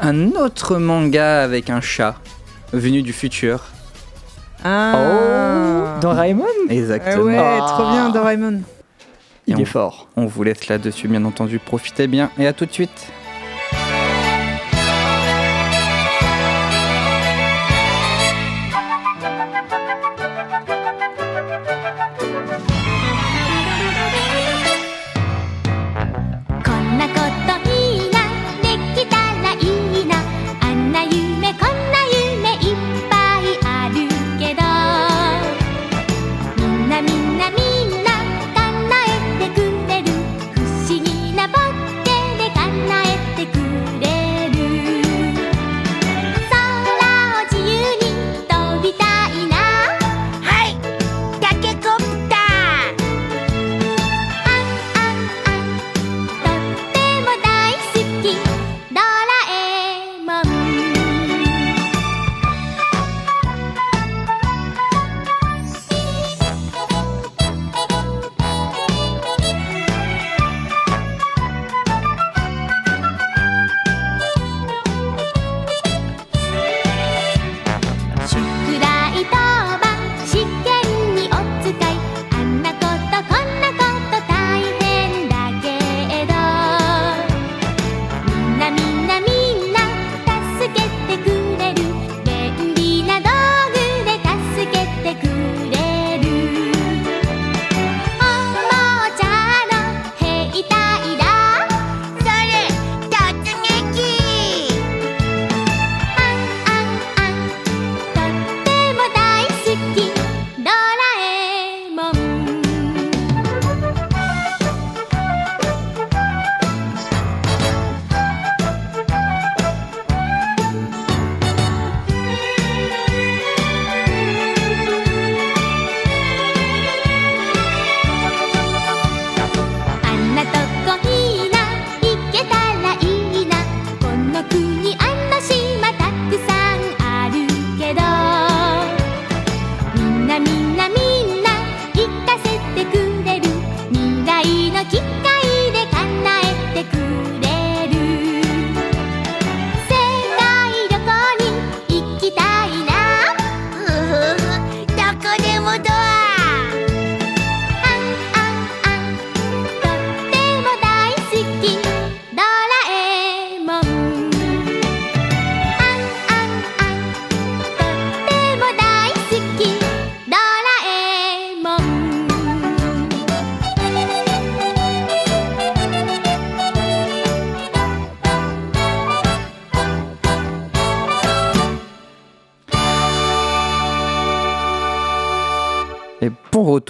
Un autre manga avec un chat venu du futur. Ah. Doraemon Ah Exactement. ouais, Ah. trop bien, Doraemon. Il est fort. On vous laisse là-dessus, bien entendu. Profitez bien et à tout de suite.「ど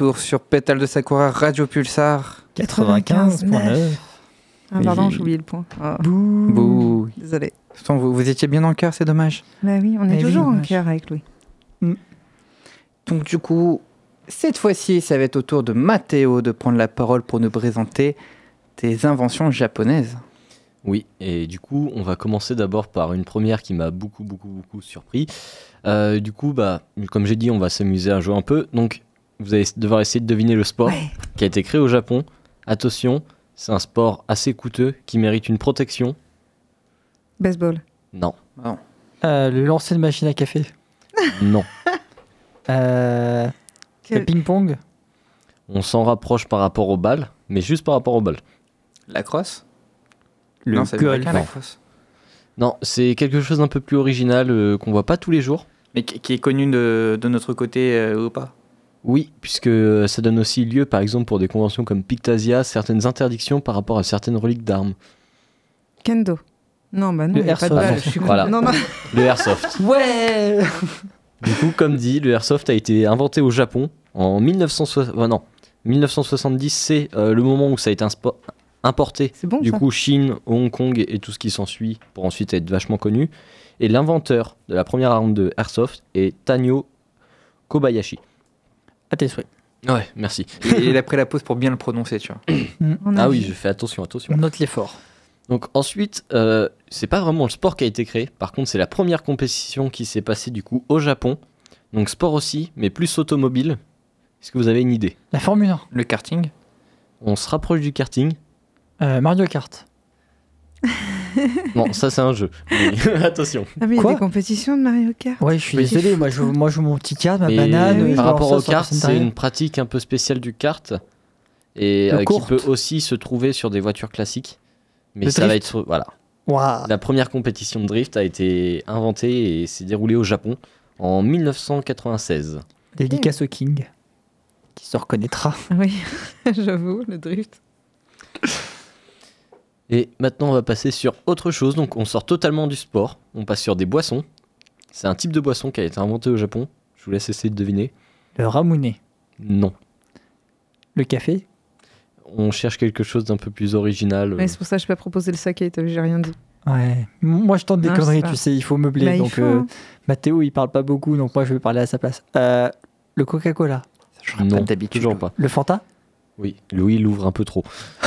retour sur Pétale de Sakura Radio Pulsar. 95.9. Ah, pardon, j'ai oublié le point. Ah, Bouh. Bouh. désolé. Pourtant, vous, vous étiez bien dans le cœur, c'est dommage. Bah oui, on est Eh oui, toujours en cœur avec Louis. Donc du coup, cette fois-ci, ça va être au tour de Mathéo de prendre la parole pour nous présenter des inventions japonaises. Oui, et du coup, on va commencer d'abord par une première qui m'a beaucoup, beaucoup, beaucoup surpris. Euh, du coup, bah, comme j'ai dit, on va s'amuser à jouer un peu. Donc, vous allez devoir essayer de deviner le sport Ouais. qui a été créé au Japon. Attention, c'est un sport assez coûteux qui mérite une protection. Baseball. Non. Euh, le lancer de machine à café. Non. Euh, le ping-pong. On s'en rapproche par rapport au bal, mais juste par rapport au bal. La crosse? Le Non, c'est golf. Non. crosse. Non, c'est quelque chose d'un peu plus original euh, qu'on voit pas tous les jours. Mais qui, qui est connu de, de notre côté euh, ou pas? Oui, puisque euh, ça donne aussi lieu, par exemple, pour des conventions comme Pictasia, certaines interdictions par rapport à certaines reliques d'armes. Kendo. Non, bah non, Le pas de airsoft. balle. Je suis con. Voilà. Non, non. Le airsoft. Ouais du coup, comme dit, le airsoft a été inventé au Japon en 1960. euh, non, 1970, c'est euh, le moment où ça a été inspo- importé. C'est bon Du ça. coup, Chine, Hong Kong et tout ce qui s'ensuit pour ensuite être vachement connu. Et l'inventeur de la première arme de airsoft est Tanyo Kobayashi. À tes souhaits. Ouais, merci. Et il a pris la pause pour bien le prononcer, tu vois. Ah oui, je fais attention, attention. On note l'effort. Donc ensuite, euh, c'est pas vraiment le sport qui a été créé. Par contre, c'est la première compétition qui s'est passée du coup au Japon. Donc sport aussi, mais plus automobile. Est-ce que vous avez une idée? La Formule 1. Le karting? On se rapproche du karting. Euh, Mario Kart. Non, ça c'est un jeu. Mais attention. Ah, mais il y a Quoi des compétitions de Mario Kart. Ouais, je suis Oui. désolé. Moi, je, moi, je joue mon petit kart, ma Mais banane. oui. par rapport ça au kart, c'est une pratique un peu spéciale du kart et euh, qui peut aussi se trouver sur des voitures classiques. Mais Le ça va drift. être sur- voilà. Waouh. La première compétition de drift a été inventée et s'est déroulée au Japon en 1996. Dédicace au King. Qui se reconnaîtra. Oui, j'avoue, le drift. Et maintenant, on va passer sur autre chose. Donc, on sort totalement du sport. On passe sur des boissons. C'est un type de boisson qui a été inventé au Japon. Je vous laisse essayer de deviner. Le Ramune. Non. Le café. On cherche quelque chose d'un peu plus original. Ouais, c'est pour ça que je peux pas proposer le saké, j'ai rien dit. Ouais. Moi, je tente des Non, conneries, tu sais. Il faut meubler. Bah, il donc, faut, euh, hein. Mathéo, il parle pas beaucoup. Donc, moi, je vais parler à sa place. Euh, le Coca-Cola. Je non, pas d'habitude. toujours pas. Le Fanta. Oui, Louis l'ouvre un peu trop.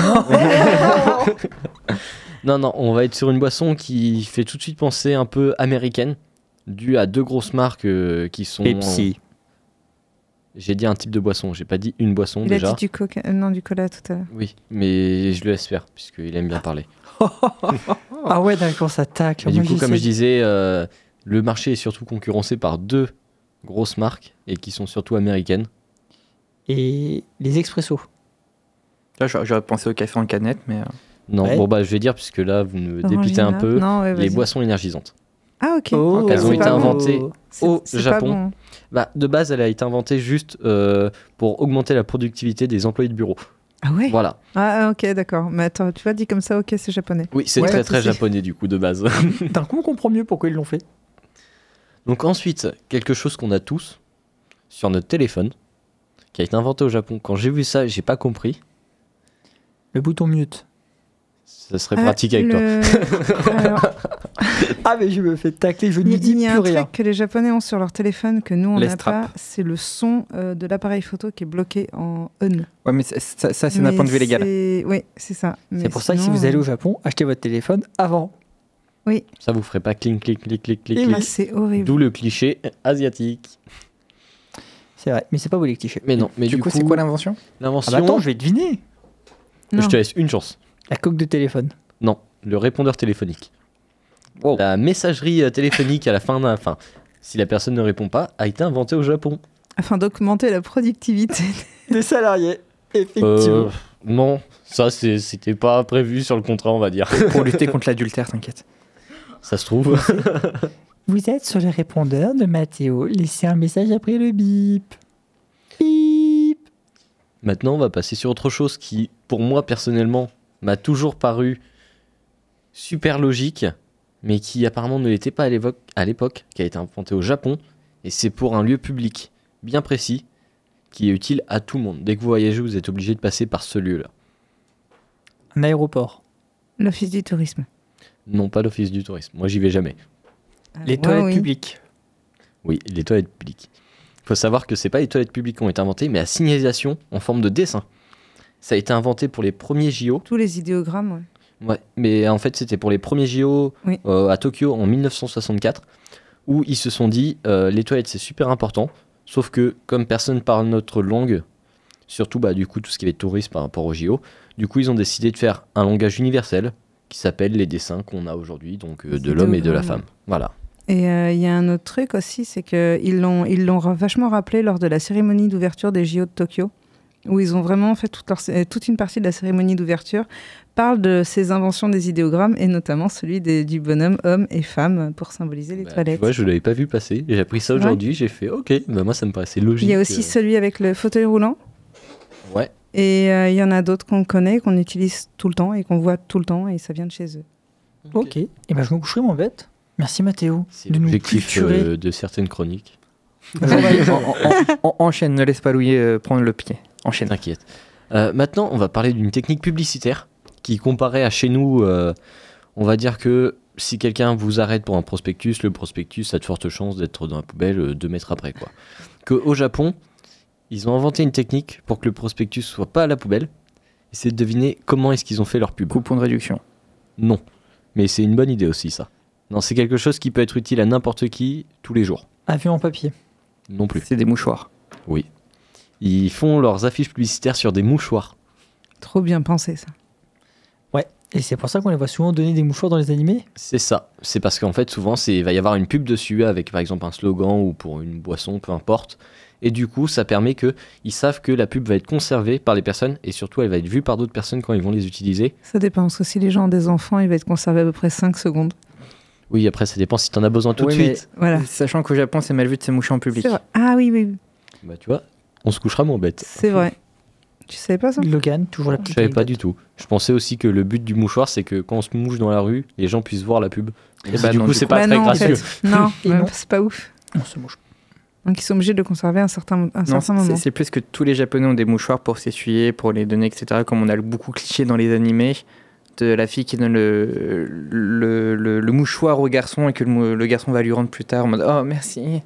non, non, on va être sur une boisson qui fait tout de suite penser un peu américaine, due à deux grosses marques euh, qui sont. J'ai dit un type de boisson, j'ai pas dit une boisson Il déjà. a dit du coca, euh, non, du cola tout à l'heure. Oui, mais je le laisse faire, puisqu'il aime bien parler. Ah ouais, d'accord, ça tac. Mais du coup, comme je disais, euh, le marché est surtout concurrencé par deux grosses marques et qui sont surtout américaines. Et les expressos. Là, j'aurais pensé au café en canette, mais. euh, Non, Ouais. bon bah je vais dire, puisque là vous me dépitez un peu, Non, ouais, les boissons énergisantes. Ah, ok. Oh, Elles ont été bon. inventées au Japon. bon. Bah, de base, elle a été inventée juste euh, pour augmenter la productivité des employés de bureau. Ah ouais? Voilà. Ah, ok, d'accord. Mais attends, tu vois, dit comme ça, ok, c'est japonais. Oui, c'est Ouais, très très japonais du coup de base. D'un coup, on comprend mieux pourquoi ils l'ont fait. Donc ensuite, quelque chose qu'on a tous sur notre téléphone, qui a été inventé au Japon. Quand j'ai vu ça, j'ai pas compris. Le bouton mute. Ça serait Ah, pratique avec toi. Alors, Ah, mais je me fais tacler, je il y, ne dis il y a plus un rien. truc que les Japonais ont sur leur téléphone que nous, on n'a pas. C'est le son euh, de l'appareil photo qui est bloqué en on. Ouais, mais ça, c'est d'un point de vue légal. Oui, c'est ça. C'est pour ça que si vous allez au euh, Japon, achetez votre téléphone avant. Ça vous ferait pas clic clic clic clic clic Et ah, clic. c'est horrible. D'où le cliché asiatique. C'est vrai, mais c'est pas vous les clichés. Mais non, mais du, du, coup, c'est quoi l'invention? Ah l'invention bah attends, je vais deviner. Je Non. te laisse une chance. La coque de téléphone. Non, le répondeur téléphonique. Wow. La messagerie euh, téléphonique à la fin d'un. Enfin, si la personne ne répond pas, a été inventée au Japon. Afin d'augmenter la productivité. Des salariés, Euh, effectivement. non, ça c'est- c'était pas prévu sur le contrat, on va dire. Pour lutter contre l'adultère, t'inquiète. Ça se trouve. Vous êtes sur le répondeur de Mathéo. Laissez un message après le bip. Bip. Maintenant, on va passer sur autre chose qui, pour moi personnellement, m'a toujours paru super logique, mais qui apparemment ne l'était pas à l'époque, qui a été inventé au Japon, et c'est pour un lieu public bien précis, qui est utile à tout le monde. Dès que vous voyagez, vous êtes obligé de passer par ce lieu-là. Un aéroport. L'office du tourisme. Non pas l'office du tourisme, moi j'y vais jamais. Les Ouais, toilettes oui. publiques. Oui, les toilettes publiques. Il faut savoir que c'est pas les toilettes publiques qui ont été inventées, mais la signalisation en forme de dessin. Ça a été inventé pour les premiers JO. Tous les idéogrammes, ouais. Ouais, mais en fait, c'était pour les premiers JO Oui. euh, à Tokyo en 1964, où ils se sont dit euh, les toilettes c'est super important, sauf que comme personne parle notre langue, surtout bah, du coup tout ce qui est tourisme par rapport aux JO, du coup ils ont décidé de faire un langage universel qui s'appelle les dessins qu'on a aujourd'hui, donc euh, de l'homme et de la femme. Voilà. Et il y a un autre truc aussi, c'est qu'ils l'ont ils l'ont vachement rappelé lors de la cérémonie d'ouverture des JO de Tokyo, où ils ont vraiment fait toute, leur, euh, toute une partie de la cérémonie d'ouverture, parle de ces inventions des idéogrammes, et notamment celui des- du bonhomme homme et femme pour symboliser les Bah, tu toilettes. vois, je l'avais pas vu passer. J'ai appris ça aujourd'hui. J'ai fait OK. Bah, moi, ça me paraissait logique. il y a aussi euh, celui avec le fauteuil roulant, Ouais. et euh, il y en a d'autres qu'on connaît, qu'on utilise tout le temps et qu'on voit tout le temps, et ça vient de chez eux. Ok. Et ben je me coucherai mon bête. Merci Mathéo. C'est l'objectif euh, de certaines chroniques. En- en- en- enchaîne, ne laisse pas Louis euh, prendre le pied. Enchaîne. T'inquiète. Euh, maintenant, on va parler d'une technique publicitaire qui, comparée à chez nous, euh, on va dire que si quelqu'un vous arrête pour un prospectus, le prospectus a de fortes chances d'être dans la poubelle euh, deux mètres après. Quoi. Que au Japon, ils ont inventé une technique pour que le prospectus soit pas à la poubelle. Et c'est de deviner comment est-ce qu'ils ont fait leur pub. Coupon de réduction. Non. Mais c'est une bonne idée aussi, ça. Non, c'est quelque chose qui peut être utile à n'importe qui tous les jours. Avion en papier. Non plus. C'est des mouchoirs. Ils font leurs affiches publicitaires sur des mouchoirs. Trop bien pensé, ça. Et c'est pour ça qu'on les voit souvent donner des mouchoirs dans les animés? C'est ça. C'est parce qu'en fait, souvent, c'est- il va y avoir une pub dessus avec par exemple un slogan ou pour une boisson, peu importe. Et du coup, ça permet que ils savent que la pub va être conservée par les personnes et surtout, elle va être vue par d'autres personnes quand ils vont les utiliser. Ça dépend, parce que si les gens ont des enfants, il va être conservé à peu près 5 secondes. Oui, après, ça dépend si t'en as besoin tout Oui, de suite. Voilà. Sachant qu'au Japon, c'est mal vu de se moucher en public. Ah oui, oui, oui. Bah, tu vois, on se couchera moins bête. c'est vrai. Tu savais pas ça? Logan, toujours la Je petite savais pas du tout. Je pensais aussi que le but du mouchoir, c'est que quand on se mouche dans la rue, les gens puissent voir la pub. Et bah du non, coup, c'est pas Bah très non, en gracieux. fait. Non, non. c'est pas ouf. On se mouche. Donc ils sont obligés de conserver un certain, un Non, certain c'est moment. c'est plus que tous les Japonais ont des mouchoirs pour s'essuyer, pour les donner, etc. Comme on a beaucoup cliché dans les animés de la fille qui donne le, le, le- le mouchoir au garçon et que le garçon va lui rendre plus tard en mode Oh merci.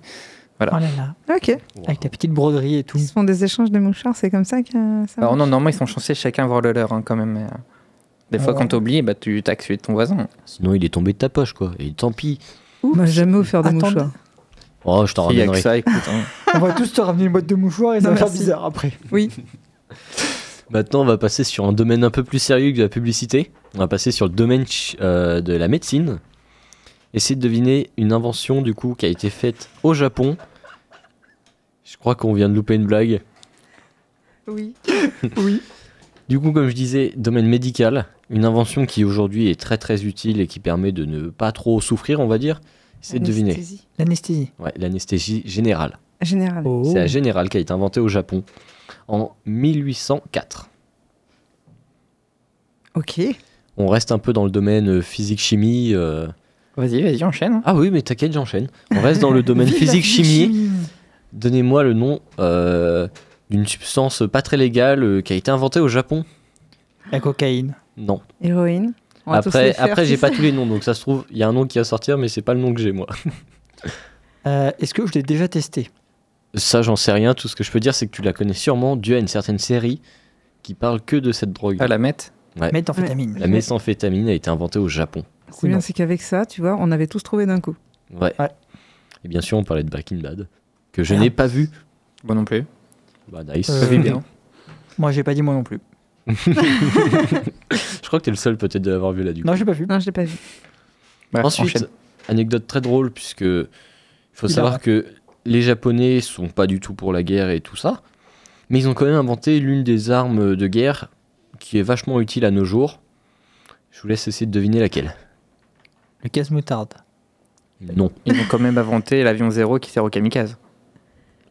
Voilà. Oh là là. Ok. Avec la petite broderie et tout. Ils se font des échanges de mouchoirs, c'est comme ça que ça Alors marche non, normalement ils sont censés chacun voir le leur hein, quand même. mais, euh, des fois Ouais. quand t'oublies, bah, tu taxes celui de ton voisin. Sinon, il est tombé de ta poche, quoi. Et tant pis. On m'a jamais offert de mouchoirs. Oh, je t'en que ramènerai. ça, écoute. hein. On va tous te ramener une boîte de mouchoirs et ça va faire bizarre après. Oui. Maintenant, on va passer sur un domaine un peu plus sérieux que de la publicité. On va passer sur le domaine euh, de la médecine. Essayez de deviner une invention du coup qui a été faite au Japon. Je crois qu'on vient de louper une blague. Oui. Oui. Du coup, comme je disais, domaine médical, une invention qui aujourd'hui est très très utile et qui permet de ne pas trop souffrir, on va dire. Essayez de deviner. Anesthésie. L'anesthésie. Ouais, l'anesthésie générale. Générale. Oh. C'est la générale qui a été inventée au Japon en 1804. Ok. On reste un peu dans le domaine physique-chimie. euh, Vas-y, vas-y, enchaîne. Ah oui, mais t'inquiète, j'enchaîne. On reste dans le domaine physique-chimie. Donnez-moi le nom euh, d'une substance pas très légale euh, qui a été inventée au Japon. La cocaïne. Non. Héroïne. On va tous Après, faire, après j'ai pas tous les noms, donc ça se trouve, il y a un nom qui va sortir, mais c'est pas le nom que j'ai moi. Euh, Est-ce que je l'ai déjà testé? Ça, j'en sais rien. Tout ce que je peux dire, c'est que tu la connais sûrement dû à une certaine série qui parle que de cette drogue. Ah, la mette. Ouais. Méthamphétamine. La méthamphétamine a été inventée au Japon. C'est bien, c'est qu'avec ça, tu vois, on avait tous trouvé d'un coup. Ouais. Ouais. Et bien sûr, on parlait de Breaking Bad, que je n'ai pas vu. Moi non plus. Bah, nice. Euh, bien. Moi, j'ai pas dit moi non plus. Je crois que t'es le seul peut-être de l'avoir vu là du coup. Non, j'ai pas vu. Non, je l'ai pas vu. Bref, Ensuite, enchaîne. anecdote très drôle, puisque il faut Il savoir que les Japonais sont pas du tout pour la guerre et tout ça, mais ils ont quand même inventé l'une des armes de guerre qui est vachement utile à nos jours. Je vous laisse essayer de deviner laquelle. Le casse-moutarde. Non. Ils ont quand même inventé l'avion zéro qui sert au kamikaze.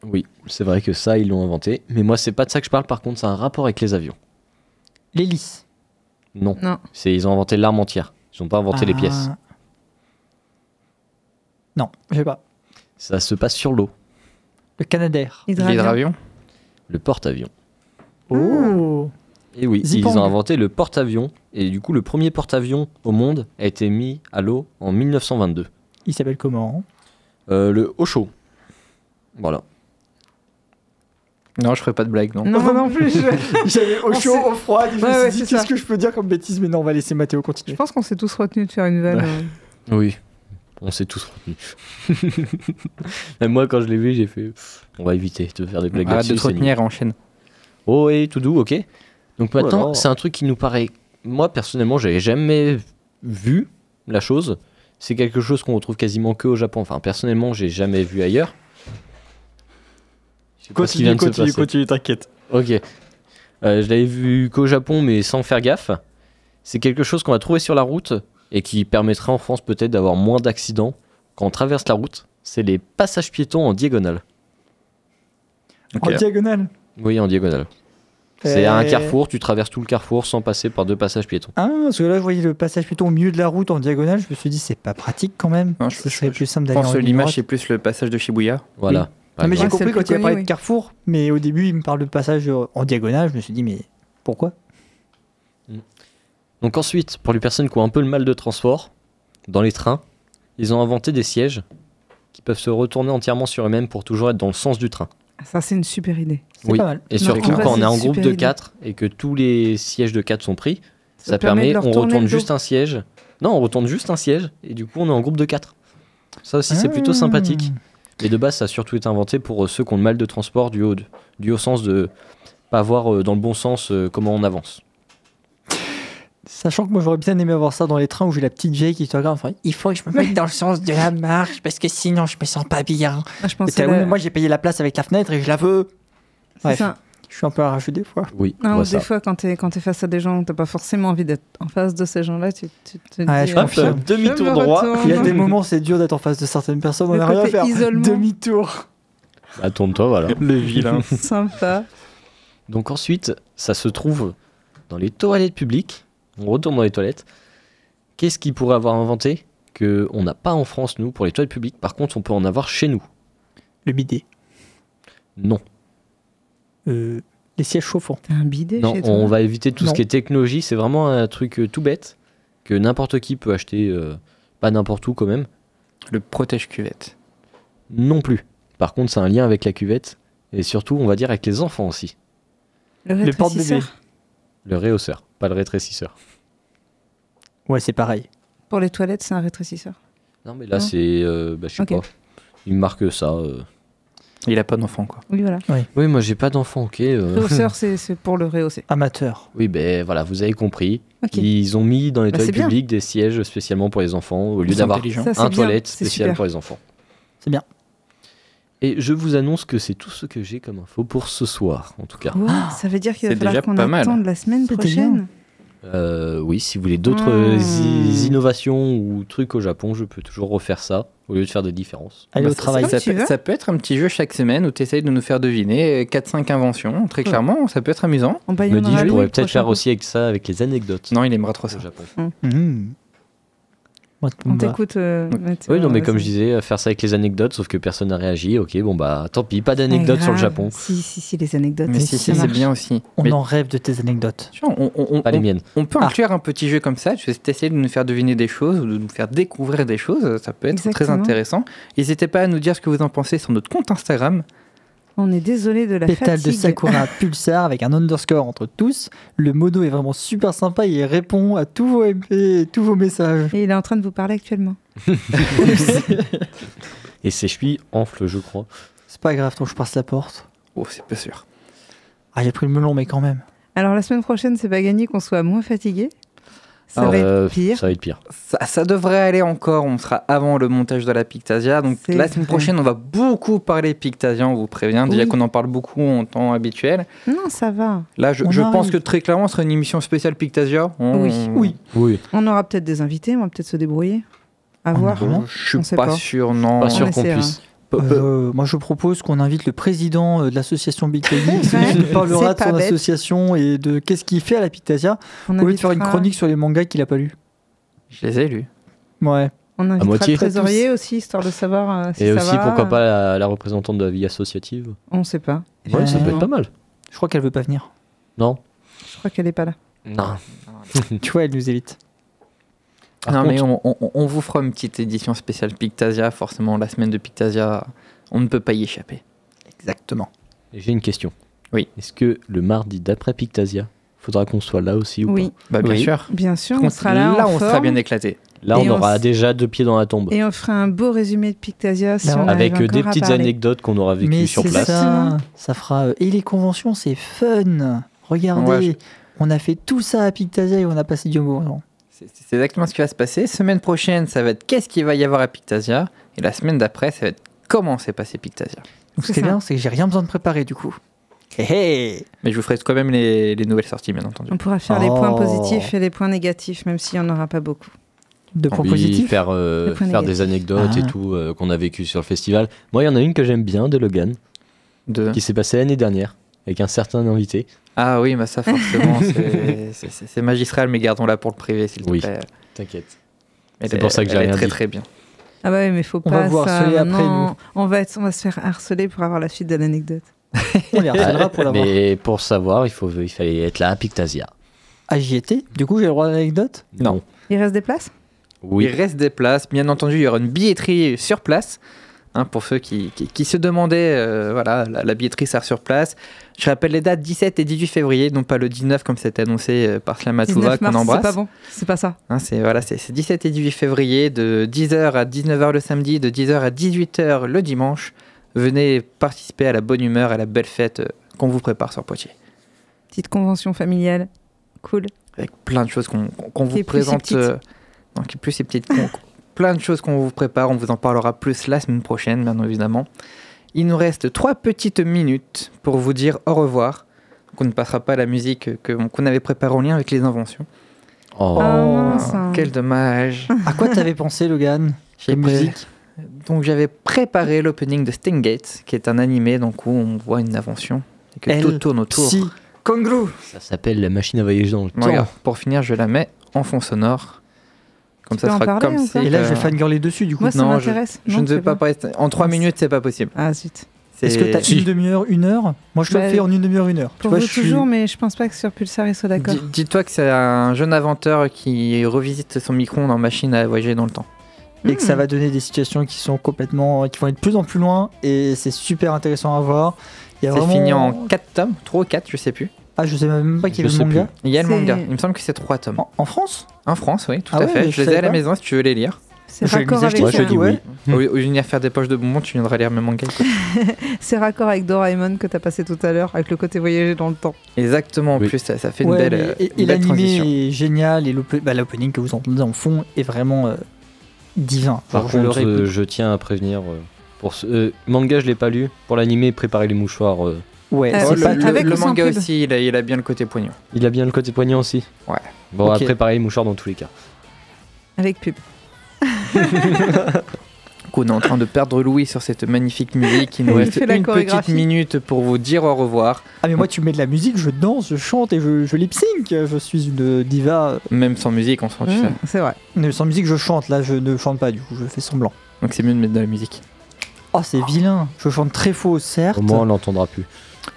Oui, c'est vrai que ça, ils l'ont inventé, mais moi, c'est pas de ça que je parle, par contre, c'est un rapport avec les avions. L'hélice. Non. Non. C'est, ils ont inventé l'arme entière. Ils ont pas inventé les Ah. pièces. Non, je sais pas. Ça se passe sur l'eau. Le Canadair. Hydravion. L'hydravion. Le porte-avions. Oh Et oui, Zipang. ils ont inventé le porte-avions. Et du coup, le premier porte-avions au monde a été mis à l'eau en 1922. Il s'appelle comment? Euh, le Osho. Voilà. Non, je ferai pas de blague, non. Non, moi non plus. Je, J'avais au chaud, au froid. Je me suis ouais, dit, c'est qu'est-ce que je peux dire comme bêtise? Mais non, on va laisser Mathéo je continuer. pense qu'on s'est tous retenus de faire une vanne. euh. Oui. On s'est tous retenus. Même moi, quand je l'ai vu, j'ai fait. On va éviter de faire des blagues Arrête là-dessus. de te retenir, enchaîne. Oh, et tout doux, ok. Donc maintenant, c'est un truc qui nous paraît. Moi, personnellement, j'avais jamais vu la chose. c'est quelque chose qu'on retrouve quasiment que au Japon. Enfin, personnellement, j'ai jamais vu ailleurs. Se passer. continue, t'inquiète. Ok. Euh, je l'avais vu qu'au Japon, mais sans faire gaffe. C'est quelque chose qu'on va trouver sur la route et qui permettrait en France peut-être d'avoir moins d'accidents quand on traverse la route. C'est les passages piétons en diagonale. En diagonale? Oui, en diagonale. C'est Euh, un carrefour, tu traverses tout le carrefour sans passer par deux passages piétons. Ah, parce que là, je voyais le passage plutôt au milieu de la route en diagonale. Je me suis dit, c'est pas pratique quand même. Non, je- Ce serait je- plus simple Je d'aller pense en que l'image, c'est plus le passage de Shibuya. Voilà. Non, mais j'ai. Ouais, compris quand il a parlé de carrefour, mais au début, il me parle de passage euh, en diagonale. Je me suis dit, mais pourquoi? Donc ensuite, pour les personnes qui ont un peu le mal de transport, dans les trains, ils ont inventé des sièges qui peuvent se retourner entièrement sur eux-mêmes pour toujours être dans le sens du train. Ça, c'est une super idée. C'est Oui. pas mal. Et surtout quand on est en groupe de idée. 4 et que tous les sièges de 4 sont pris, ça, Ça permet on retourne juste un siège. Non, on retourne juste un siège et du coup on est en groupe de 4. Ça aussi c'est plutôt Ah. sympathique. Mais de base ça a surtout été inventé pour euh, ceux qui ont le mal de transport du haut, du haut sens de pas voir euh, dans le bon sens euh, comment on avance. Sachant que moi j'aurais bien aimé avoir ça dans les trains où j'ai la petite vieille qui te regarde. Enfin, il faut que je me mette dans le sens de la marche parce que sinon je me sens pas bien. Ah, je Et pense t'as, que oui, la- mais moi j'ai payé la place avec la fenêtre et je la veux. c'est Bref, ça. je suis un peu arraché des fois. Oui, Ah, moi, ou ça. des fois, quand tu es, quand es face à des gens où tu pas forcément envie d'être en face de ces gens-là, tu, tu te Ouais, dis... je euh, Hop, demi-tour je me droit. Il y a des moments c'est dur d'être en face de certaines personnes, on n'a rien à faire. isolement. Demi-tour. Bah, tourne-toi voilà. Le vilain. Sympa. Donc ensuite, ça se trouve dans les toilettes publiques. On retourne dans les toilettes. Qu'est-ce qu'il pourrait avoir inventé que on n'a pas en France nous pour les toilettes publiques? Par contre, on peut en avoir chez nous. Le bidet. Non. Euh, les sièges chauffants. T'as un bidet Non, chez toi? on va éviter tout Non. ce qui est technologie. C'est vraiment un truc euh, tout bête que n'importe qui peut acheter, euh, pas n'importe où quand même. Le protège-cuvette. Non plus. Par contre, c'est un lien avec la cuvette et surtout, on va dire avec les enfants aussi. Le rétrécisseur Le réhausseur, pas le rétrécisseur. Ouais, c'est pareil. Pour les toilettes, c'est un rétrécisseur. Non, mais là, c'est, euh, bah, je sais Ok. pas. Il me marque ça. euh. Il a pas d'enfant, quoi. Oui, voilà. Oui, moi, j'ai pas d'enfant, ok. euh. Réhausseur, c'est c'est pour le rehausser. Amateur. Oui, ben voilà, vous avez compris. Ok. Ils ont mis dans les Bah, toilettes bien. publiques des sièges spécialement pour les enfants au lieu d'avoir intelligent. Ça, c'est un bien, toilette c'est spécial super. pour les enfants. C'est bien. Et je vous annonce que c'est tout ce que j'ai comme info pour ce soir, en tout cas. Wow, ça veut dire qu'il va falloir qu'on attende la semaine prochaine. Euh, oui, si vous voulez d'autres i- innovations ou trucs au Japon, je peux toujours refaire ça au lieu de faire des différences. Allez Bah, au ça- travail. Ça, peut, ça peut être un petit jeu chaque semaine où tu essayes de nous faire deviner 4-5 inventions. Très clairement, ça peut être amusant. On me dis, je pourrais peut-être faire aussi avec ça, avec les anecdotes Non, il aimera trop au ça. Japon. Mmh. Moi, On bah, t'écoute. euh, Oui, non, mais comme je disais, euh, faire ça avec les anecdotes, sauf que personne n'a réagi. Ok, bon bah tant pis, pas d'anecdotes sur le. Japon. Si, si, si, les anecdotes. Mais Mais si, si, si, ça c'est bien aussi. On Mais en rêve de tes anecdotes. on, on- on- Pas les miennes. on peut Ah. inclure un petit jeu comme ça. Tu sais, essayer de nous faire deviner des choses ou de nous faire découvrir des choses. Ça peut être très intéressant. N'hésitez pas à nous dire ce que vous en pensez sur notre compte Instagram. On est désolé de la Pétale de. Sakura Pulsar avec un underscore entre tous. Le modo est vraiment super sympa. Il répond à tous vos MP et tous vos messages. Et il est en train de vous parler actuellement. Et ses chevilles enflent, je crois. C'est pas grave, tant que je passe la porte. Oh, c'est pas sûr. Ah, j'ai pris le melon, mais quand même. Alors la semaine prochaine, c'est pas gagné qu'on soit moins fatigué. Ça Alors, va Euh, être pire. Ça va être pire. Ça, ça devrait aller encore. On sera avant le montage de la Pictasia. Donc la semaine vrai. prochaine, on va beaucoup parler Pictasia. On vous prévient. Déjà Oui. qu'on en parle beaucoup en temps habituel. Non, ça va. Là, je, pense que très clairement, ce sera une émission spéciale Pictasia. On- Oui. Oui. Oui. On aura peut-être des invités, on va peut-être se débrouiller. À On voir. Vraiment Je suis On pas, pas. sûr, non. Pas sûr qu'on puisse. Euh, moi, je propose qu'on invite le président euh, de l'association Big Lady. Qui nous parlera de son bête. association et de qu'est-ce qu'il fait à la Pictasia. On Au lieu de faire une chronique sur les mangas qu'il a pas lu. Je les ai lus. Ouais. On invitera moitié. le trésorier aussi, histoire de savoir euh, si Et ça aussi, va. pourquoi pas la, la représentante de la vie associative On sait pas. Ouais, ça peut être pas mal. Je crois qu'elle veut pas venir. Non Je crois qu'elle est pas là. Non. Tu vois, elle nous évite. Par non, contre- mais on, on- on vous fera une petite édition spéciale Pictasia. Forcément, la semaine de Pictasia, on ne peut pas y échapper. Exactement. J'ai une question. Oui. Est-ce que le mardi d'après Pictasia, faudra qu'on soit là aussi ou Oui, Bah, bien Oui. sûr. bien sûr, on sera là. en on sera bien éclaté. pas Là, on aura s- déjà deux pieds dans la tombe. Et on fera un beau résumé de Pictasia si Là, on arrive Avec euh, des petites anecdotes qu'on aura vécues sur place. ça. Fera. euh, Et les conventions, c'est fun. Regardez. Ouais, je- On a fait tout ça à Pictasia et on a passé du bon moment. C'est exactement ce qui va se passer. Semaine prochaine, ça va être qu'est-ce qu'il va y avoir à Pictasia. Et la semaine d'après, ça va être comment s'est passé Pictasia. Donc, ce qui est bien, c'est que j'ai rien besoin de préparer du coup. Hé Mais je vous ferai quand même les, les nouvelles sorties, bien entendu. On pourra faire les points Oh. positifs et les poins négatifs, même s'il n'y en aura pas beaucoup. De points positifs. faire, euh, faire des anecdotes et Ah. tout euh, qu'on a vécu sur le festival. Moi, il y en a une que j'aime bien de Logan, De... qui s'est passée l'année dernière avec un certain invité. Ah oui, bah ça forcément, c'est- magistral, mais gardons-la pour le privé, s'il te Oui. plaît. T'inquiète. C'est est- pour ça que j'ai rien très dit. très bien. Ah bah oui, mais faut On pas va vous ça. après, maintenant. On va, être, on va se faire harceler pour avoir la suite de l'anecdote. On les harcèlera pour l'avoir. Mais pour savoir, il, faut, il fallait être là à Pictasia. Ah, j'y étais. Du coup, j'ai le droit à l'anecdote? Non. Il reste des places? Oui. Il reste des places. Bien entendu, il y aura une billetterie sur place. Hein, pour ceux qui, qui- qui se demandaient, euh, voilà, la, la billetterie sera sur place. Je rappelle les dates 17 et 18 février, non pas le 19 comme c'était annoncé euh, par Slamatouva 19 qu'on mars, c'est embrasse. pas bon. C'est pas ça. Hein, c'est voilà, c'est c'est 17 et 18 février, de 10h à 19h le samedi, de 10h à 18h le dimanche. Venez participer à la bonne humeur, à la belle fête euh, qu'on vous prépare sur Poitiers. Petite convention familiale. Cool. Avec plein de choses qu'on Qui vous présente. euh, est plus si petite. Qu'on- plein de choses qu'on vous prépare. On vous en parlera plus la semaine prochaine, bien évidemment. Il nous reste trois petites minutes pour vous dire au revoir. Donc, on ne passera pas à la musique que- qu'on avait préparée en lien avec les inventions. Oh. Ah, Oh. Quel dommage. À quoi t'avais pensé, Logan J'ai La pré- musique? Donc j'avais préparé l'opening de Stingate, qui est un animé donc où on voit une invention et que Elle, tout tourne autour. Si. Kangaroo. Ça s'appelle la machine à voyager dans le temps. Pour finir, je la mets en fond sonore. Comme Tu ça sera parler, comme si. pas Et là, je vais fangirler dessus, du coup. Moi, ça non, je- m'intéresse. Je Non, ne tu vais sais pas parler. En trois Mince. minutes, c'est pas possible. Ah zut. Est-ce que t'as une demi-heure, une heure Moi, je te Bah, le fais en une demi-heure, une heure. Pour vois, vous je suis- toujours, mais je pense pas que sur Pulsar ils soient d'accord. Dis- Dis-toi que c'est un jeune inventeur qui revisite son micro-ondes en machine à voyager dans le temps. et que ça Hmm. va donner des situations qui sont complètement, qui vont être de plus en plus loin et c'est super intéressant à voir. Il y a C'est vraiment- fini en 4 tomes, 3 ou 4, je sais plus. Ah, je sais même pas qu'il y avait le manga. Il y a le manga. Il me semble que c'est 3 tomes. En, en France? En France, oui, tout Ah à ouais, fait. Je je les ai à la maison si tu veux les lire. C'est raccord avec Moi, je dis ouais. oui. Au, au lieu de venir faire des poches de bonbons, tu viendras lire mes mangas. C'est raccord avec Doraemon que t'as passé tout à l'heure, avec le côté voyager dans le temps. Exactement, en Oui. plus, ça, ça fait une belle, euh, et, et l'animé est génial et bah, l'opening que vous entendez en fond est vraiment euh, divin. Par contre, euh, je tiens à prévenir. euh, pour ce euh, manga, je l'ai pas lu. Pour l'animé, préparez les mouchoirs. Ouais, Euh, c'est Oh, le, pas- le- avec le manga pub aussi, il a, il a bien le côté poignant. il a bien le côté poignant aussi. Ouais. Bon, Ok. à préparer les mouchoirs dans tous les cas. Avec pub. On est en train de perdre Louis sur cette magnifique musique. Il nous reste fait la une petite minute pour vous dire au revoir. Ah mais moi tu mets de la musique, je danse, je chante et je, je lip sync. Je suis une diva. Même sans musique, on s'en Mmh, fiche. c'est vrai. Mais sans musique je chante. Là je ne chante pas du coup, je fais semblant. Donc c'est mieux de mettre de la musique. Oh c'est vilain. Je chante très faux certes. Au moins, on l'entendra plus.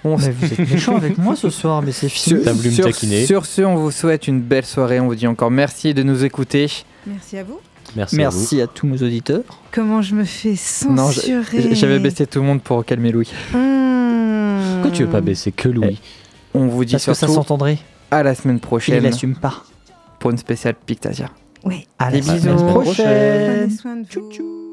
Mais vous êtes méchant avec moi ce soir, mais c'est fini. Sur, ce, on vous souhaite une belle soirée. On vous dit encore merci de nous écouter. Merci à vous. Merci, Merci à, tous nos auditeurs. Comment je me fais censurer J'avais baissé tout le monde pour calmer Louis. Mmh. vous. Pourquoi tu veux pas baisser que Louis On vous dit Parce que ça surtout s'entendrait. à la semaine Et il prochaine l'assume pas. pour une spéciale Pictasia. Oui. À la bisous. semaine Prochaine. prochaine. Prenez soin de Tchou tchou.